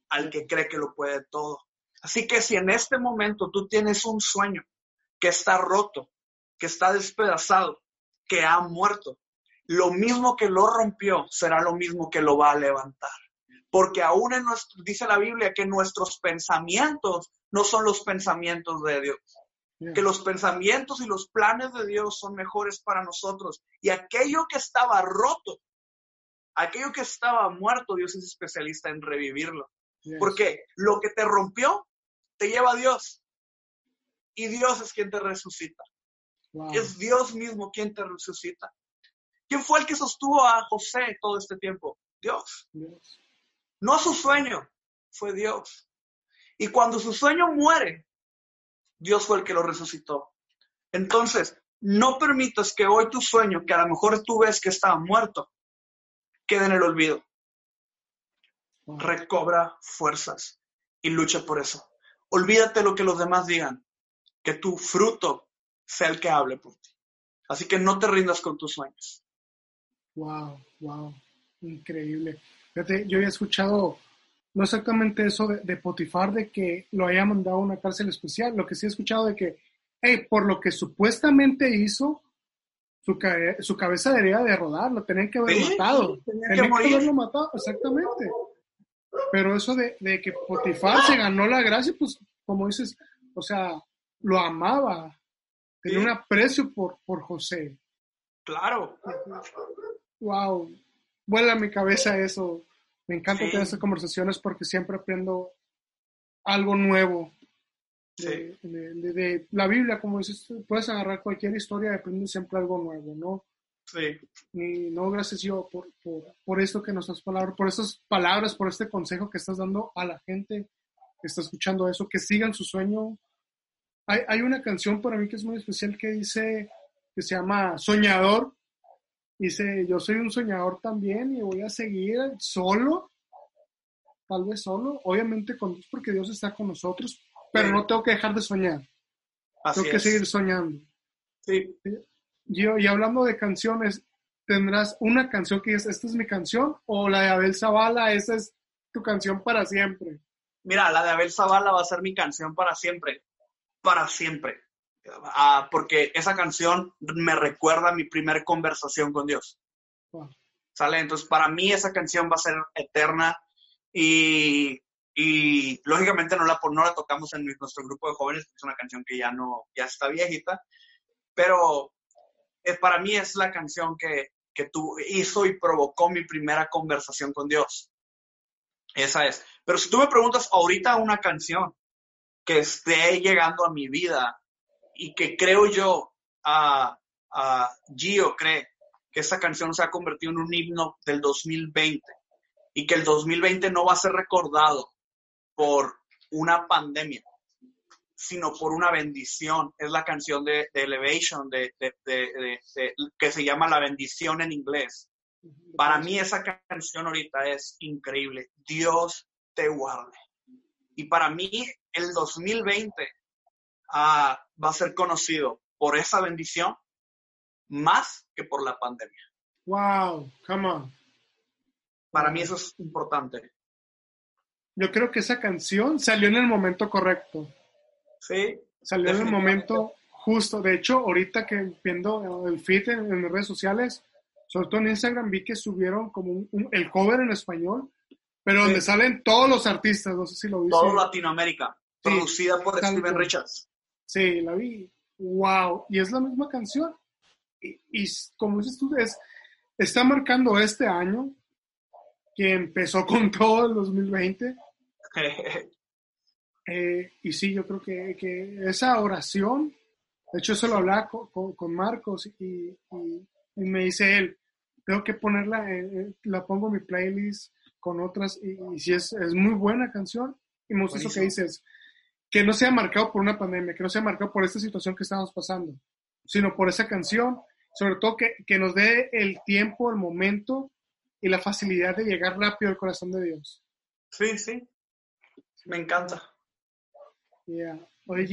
al que cree que lo puede todo. Así que si en este momento tú tienes un sueño que está roto, que está despedazado, que ha muerto. Lo mismo que lo rompió será lo mismo que lo va a levantar. Porque aún en nuestro, dice la Biblia que nuestros pensamientos no son los pensamientos de Dios. Que los pensamientos y los planes de Dios son mejores para nosotros. Y aquello que estaba roto, aquello que estaba muerto, Dios es especialista en revivirlo. Porque lo que te rompió, te lleva a Dios. Y Dios es quien te resucita. Es Dios mismo quien te resucita. ¿Quién fue el que sostuvo a José todo este tiempo? Dios. No su sueño, fue Dios. Y cuando su sueño muere, Dios fue el que lo resucitó. Entonces, no permitas que hoy tu sueño, que a lo mejor tú ves que está muerto, quede en el olvido. Recobra fuerzas y lucha por eso. Olvídate lo que los demás digan, que tu fruto sea el que hable por ti. Así que no te rindas con tus sueños. Wow, wow, increíble. Yo había escuchado no exactamente eso de, Potifar, de que lo haya mandado a una cárcel especial, lo que sí he escuchado de que, hey, por lo que supuestamente hizo, su, su cabeza debería de rodar, lo tenían que haber matado. Tenían que, haberlo matado, exactamente. Pero eso de, de, que Potifar se ganó la gracia, pues como dices, o sea, lo amaba, tenía un aprecio por, por José. Claro. Wow, vuela mi cabeza eso. Me encanta tener estas conversaciones porque siempre aprendo algo nuevo. De, de, la Biblia, como dices, puedes agarrar cualquier historia y aprendes siempre algo nuevo, ¿no? Sí. Y no, gracias yo por, por, por esto que nos has palabras, por estas palabras, por este consejo que estás dando a la gente que está escuchando eso, que sigan su sueño. Hay, hay una canción para mí que es muy especial que dice, que se llama Soñador. Dice, yo soy un soñador también y voy a seguir solo, tal vez solo, obviamente con Dios porque Dios está con nosotros, pero no tengo que dejar de soñar. tengo que seguir soñando. Sí. Yo, y hablando de canciones, ¿tendrás una canción que es, esta es mi canción? ¿O la de Abel Zavala, esa es tu canción para siempre? Mira, la de Abel Zavala va a ser mi canción para siempre. Para siempre. Ah, porque esa canción me recuerda a mi primera conversación con Dios. ¿Sale? Entonces, para mí esa canción va a ser eterna y, y lógicamente no la, no la tocamos en nuestro grupo de jóvenes, es una canción que ya no, ya está viejita, pero eh, para mí es la canción que, que tú hizo y provocó mi primera conversación con Dios. Esa es. Pero si tú me preguntas ahorita una canción que esté llegando a mi vida y que creo yo, a, Gio cree que esa canción se ha convertido en un himno del 2020 y que el 2020 no va a ser recordado por una pandemia, sino por una bendición. Es la canción de, Elevation, de, que se llama La bendición en inglés. Para mí esa canción ahorita es increíble. Dios te guarde. Y para mí el 2020 va a ser conocido por esa bendición más que por la pandemia. Wow, come on. Para mí eso es importante. Yo creo que esa canción salió en el momento correcto. Sí. Salió en el momento justo. De hecho, ahorita que viendo el feed en, las redes sociales, sobre todo en Instagram, vi que subieron como el cover en español, pero donde salen todos los artistas, no sé si lo viste. Todo Latinoamérica, producida por Steven Richards. Sí, la vi. Wow. Y es la misma canción. Y, como dices tú, es, está marcando este año, que empezó con todo el 2020. Eh, y sí, yo creo que, esa oración, de hecho eso lo hablaba con, Marcos y, me dice él, tengo que ponerla, la pongo en mi playlist con otras y, si es, es, muy buena canción. Y me gusta eso que dices, que no sea marcado por una pandemia, que no sea marcado por esta situación que estamos pasando, sino por esa canción, sobre todo que, que nos dé el tiempo, el momento y la facilidad de llegar rápido al corazón de Dios. Sí, sí, me encanta. Oye,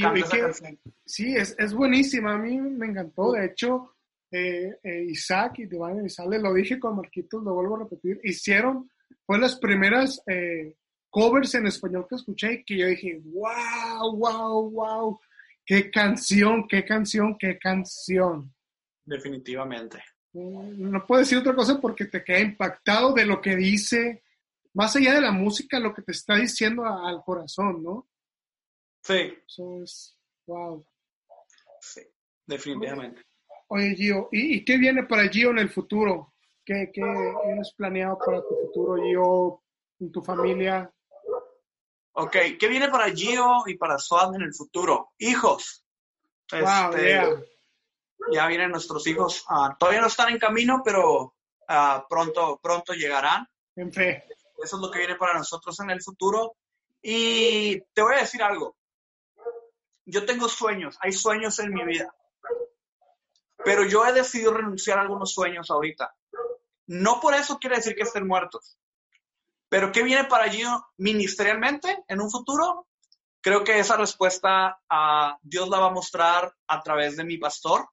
sí, es, es, buenísima, a mí me encantó, de hecho, eh, eh, Isaac y Divine Isaac, lo dije con Marquitos, lo vuelvo a repetir, hicieron, fue las primeras eh, covers en español que escuché que yo dije, wow, wow, wow, qué canción, qué canción, qué canción. Definitivamente. Mm, no puedo decir otra cosa porque te queda impactado de lo que dice, más allá de la música, lo que te está diciendo al corazón, ¿no? Sí. Eso es, wow. Sí, definitivamente. Oye, Gio, ¿y, qué viene para Gio en el futuro? ¿Qué, qué tienes planeado para tu futuro, Gio, en tu familia? Ok, ¿qué viene para Gio y para Swad en el futuro? Hijos. Este, ya vienen nuestros hijos. Ah, todavía no están en camino, pero ah, pronto, pronto llegarán. En fe. Eso es lo que viene para nosotros en el futuro. Y te voy a decir algo. Yo tengo sueños, hay sueños en mi vida. Pero yo he decidido renunciar a algunos sueños ahorita. No por eso quiere decir que estén muertos. Pero ¿qué viene para allí ministerialmente en un futuro? Creo que esa respuesta a Dios la va a mostrar a través de mi pastor.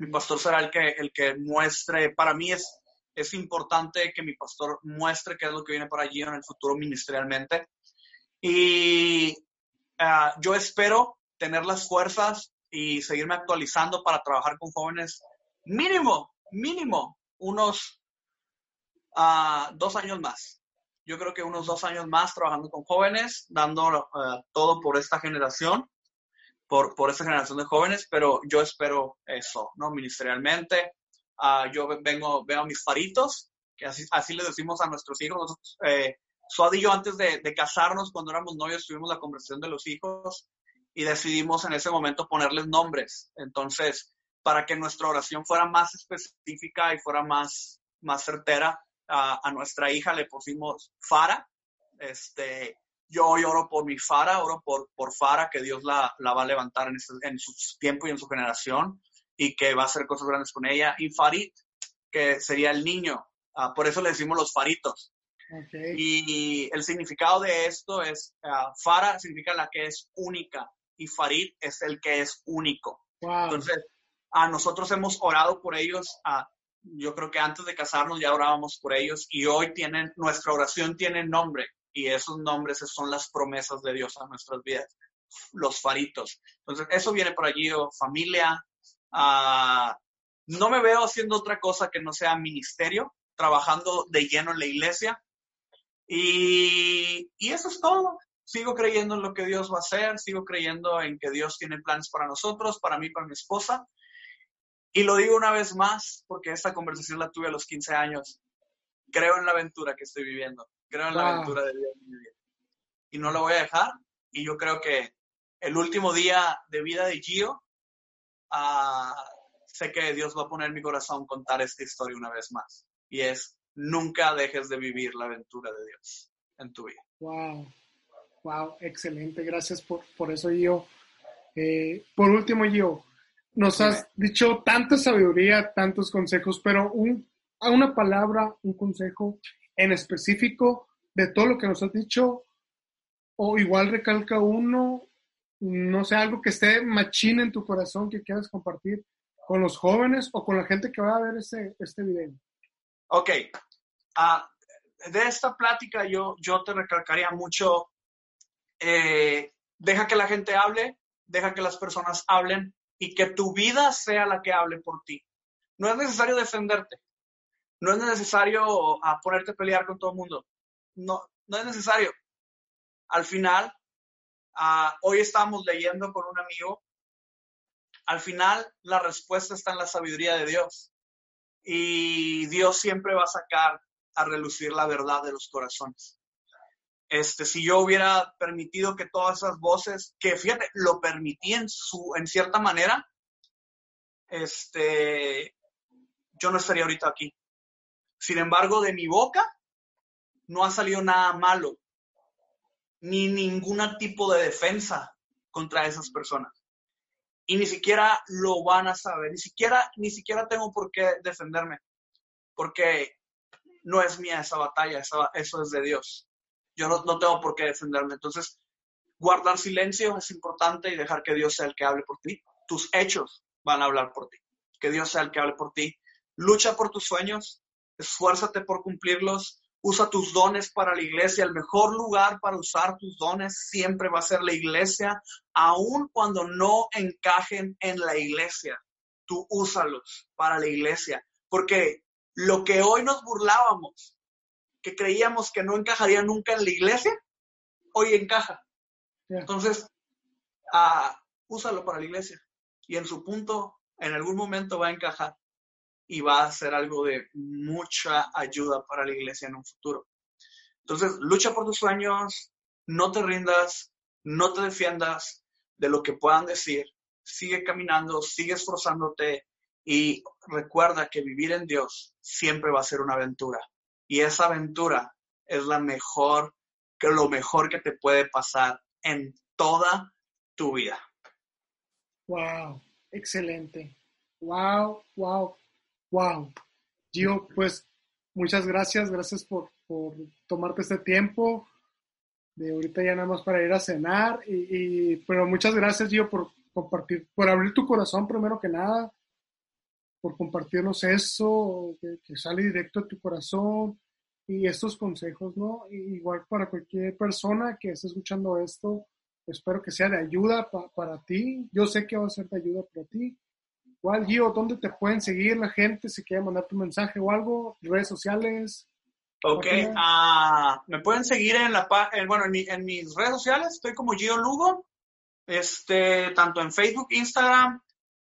Mi pastor será el que, el que muestre, para mí es, es importante que mi pastor muestre qué es lo que viene para allí en el futuro ministerialmente. Y ah, yo espero tener las fuerzas y seguirme actualizando para trabajar con jóvenes mínimo, mínimo, unos uh, dos años más. Yo creo que unos dos años más trabajando con jóvenes, dando uh, todo por esta generación, por, por esta generación de jóvenes, pero yo espero eso, ¿no? Ministerialmente. Uh, yo vengo, veo a mis faritos, que así, así le decimos a nuestros hijos. Nosotros, eh, Suad y yo antes de, de, casarnos, cuando éramos novios, tuvimos la conversación de los hijos y decidimos en ese momento ponerles nombres. Entonces, para que nuestra oración fuera más específica y fuera más, más certera, a, a nuestra hija le pusimos Fara. Este, yo hoy oro por mi Fara, oro por, por Fara, que Dios la, la va a levantar en, ese, en su tiempo y en su generación y que va a hacer cosas grandes con ella. Y Farit, que sería el niño. Uh, por eso le decimos los faritos. Okay. Y el significado de esto es, uh, Fara significa la que es única y Farid es el que es único. Wow. Entonces, a nosotros hemos orado por ellos. A, yo creo que antes de casarnos ya orábamos por ellos y hoy tienen, nuestra oración tiene nombre y esos nombres son las promesas de Dios a nuestras vidas, los faritos. Entonces, eso viene por allí, oh, familia. Uh, no me veo haciendo otra cosa que no sea ministerio, trabajando de lleno en la iglesia. Y, y eso es todo. Sigo creyendo en lo que Dios va a hacer, sigo creyendo en que Dios tiene planes para nosotros, para mí, para mi esposa. Y lo digo una vez más, porque esta conversación la tuve a los 15 años. Creo en la aventura que estoy viviendo. Creo en wow. la aventura de Dios en mi vida. Y no la voy a dejar. Y yo creo que el último día de vida de Gio, uh, sé que Dios va a poner en mi corazón contar esta historia una vez más. Y es, nunca dejes de vivir la aventura de Dios en tu vida. Wow, wow, excelente. Gracias por, por eso, Gio. Eh, por último, Gio, nos has dicho tanta sabiduría, tantos consejos, pero un, una palabra, un consejo en específico de todo lo que nos has dicho, o igual recalca uno, no sé, algo que esté machín en tu corazón que quieras compartir con los jóvenes o con la gente que va a ver este, este video. Ok. Uh, de esta plática yo, yo te recalcaría mucho, eh, deja que la gente hable, deja que las personas hablen y que tu vida sea la que hable por ti. No es necesario defenderte, no es necesario ponerte a pelear con todo el mundo, no, no es necesario. Al final, uh, hoy estamos leyendo con un amigo, al final la respuesta está en la sabiduría de Dios y Dios siempre va a sacar a relucir la verdad de los corazones. Este, si yo hubiera permitido que todas esas voces, que fíjate, lo permití en su, en cierta manera, este, yo no estaría ahorita aquí. Sin embargo, de mi boca no ha salido nada malo, ni ningún tipo de defensa contra esas personas. Y ni siquiera lo van a saber, ni siquiera, ni siquiera tengo por qué defenderme, porque no es mía esa batalla, eso es de Dios. Yo no tengo por qué defenderme. Entonces, guardar silencio es importante y dejar que Dios sea el que hable por ti. Tus hechos van a hablar por ti. Que Dios sea el que hable por ti. Lucha por tus sueños, esfuérzate por cumplirlos, usa tus dones para la iglesia. El mejor lugar para usar tus dones siempre va a ser la iglesia, aun cuando no encajen en la iglesia. Tú úsalos para la iglesia, porque lo que hoy nos burlábamos, que creíamos que no encajaría nunca en la iglesia, hoy encaja. Entonces, uh, úsalo para la iglesia y en su punto, en algún momento va a encajar y va a ser algo de mucha ayuda para la iglesia en un futuro. Entonces, lucha por tus sueños, no te rindas, no te defiendas de lo que puedan decir, sigue caminando, sigue esforzándote y recuerda que vivir en Dios siempre va a ser una aventura. Y esa aventura es la mejor, que lo mejor que te puede pasar en toda tu vida. Wow, excelente. Wow, wow, wow. Gio, pues muchas gracias, gracias por, por tomarte este tiempo de ahorita ya nada más para ir a cenar y, y pero muchas gracias Gio por compartir, por abrir tu corazón primero que nada, por compartirnos eso, que, sale directo de tu corazón y estos consejos, ¿no? Igual para cualquier persona que esté escuchando esto, espero que sea de ayuda pa, para ti. Yo sé que va a ser de ayuda para ti. Igual, Gio, ¿dónde te pueden seguir la gente si quieren mandar tu mensaje o algo? ¿Redes sociales? Ok, uh, me pueden seguir en la bueno, en, mis redes sociales, estoy como Gio Lugo, este, tanto en Facebook, Instagram,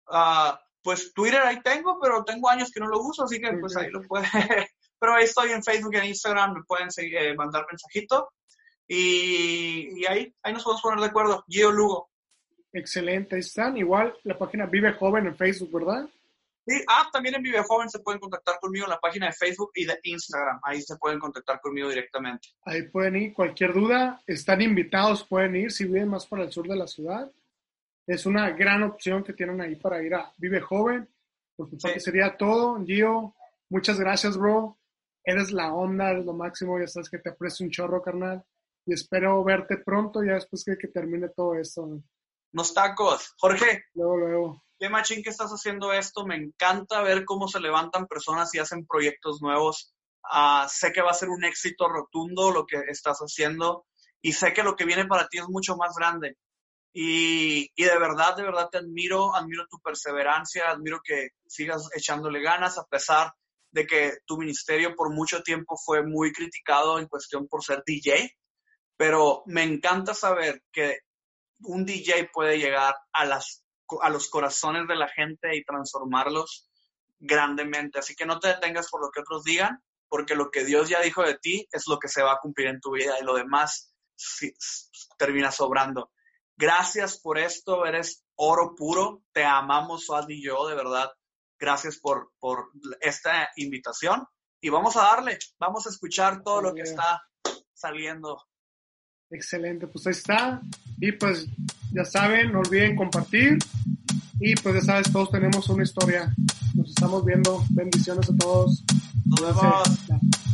uh, pues Twitter ahí tengo, pero tengo años que no lo uso, así que pues ahí lo pueden, pero ahí estoy en Facebook y en Instagram, me pueden seguir, eh, mandar mensajito y, y, ahí, ahí nos podemos poner de acuerdo, Gio Lugo. Excelente, ahí están, igual la página Vive Joven en Facebook, ¿verdad? Sí, ah, también en Vive Joven se pueden contactar conmigo en la página de Facebook y de Instagram. Ahí se pueden contactar conmigo directamente. Ahí pueden ir. Cualquier duda, están invitados, pueden ir si viven más para el sur de la ciudad. Es una gran opción que tienen ahí para ir a Vive Joven. Pues sería todo. Gio, muchas gracias, bro. Eres la onda, eres lo máximo. Ya sabes que te aprecio un chorro, carnal. Y espero verte pronto ya después que, que termine todo esto. Los tacos. Jorge. Luego, luego qué machín que estás haciendo esto, me encanta ver cómo se levantan personas y hacen proyectos nuevos. Ah, sé que va a ser un éxito rotundo lo que estás haciendo y sé que lo que viene para ti es mucho más grande. Y, y, de verdad, de verdad te admiro, admiro tu perseverancia, admiro que sigas echándole ganas a pesar de que tu ministerio por mucho tiempo fue muy criticado en cuestión por ser DJ, pero me encanta saber que un DJ puede llegar a las a los corazones de la gente y transformarlos grandemente. Así que no te detengas por lo que otros digan, porque lo que Dios ya dijo de ti es lo que se va a cumplir en tu vida y lo demás termina sobrando. Gracias por esto, eres oro puro, te amamos, Suad y yo, de verdad. Gracias por, por esta invitación y vamos a darle, vamos a escuchar todo lo que está saliendo. Excelente, pues ahí está. Y pues ya saben, no olviden compartir. Y pues ya sabes, todos tenemos una historia. Nos estamos viendo. Bendiciones a todos. Nos vemos.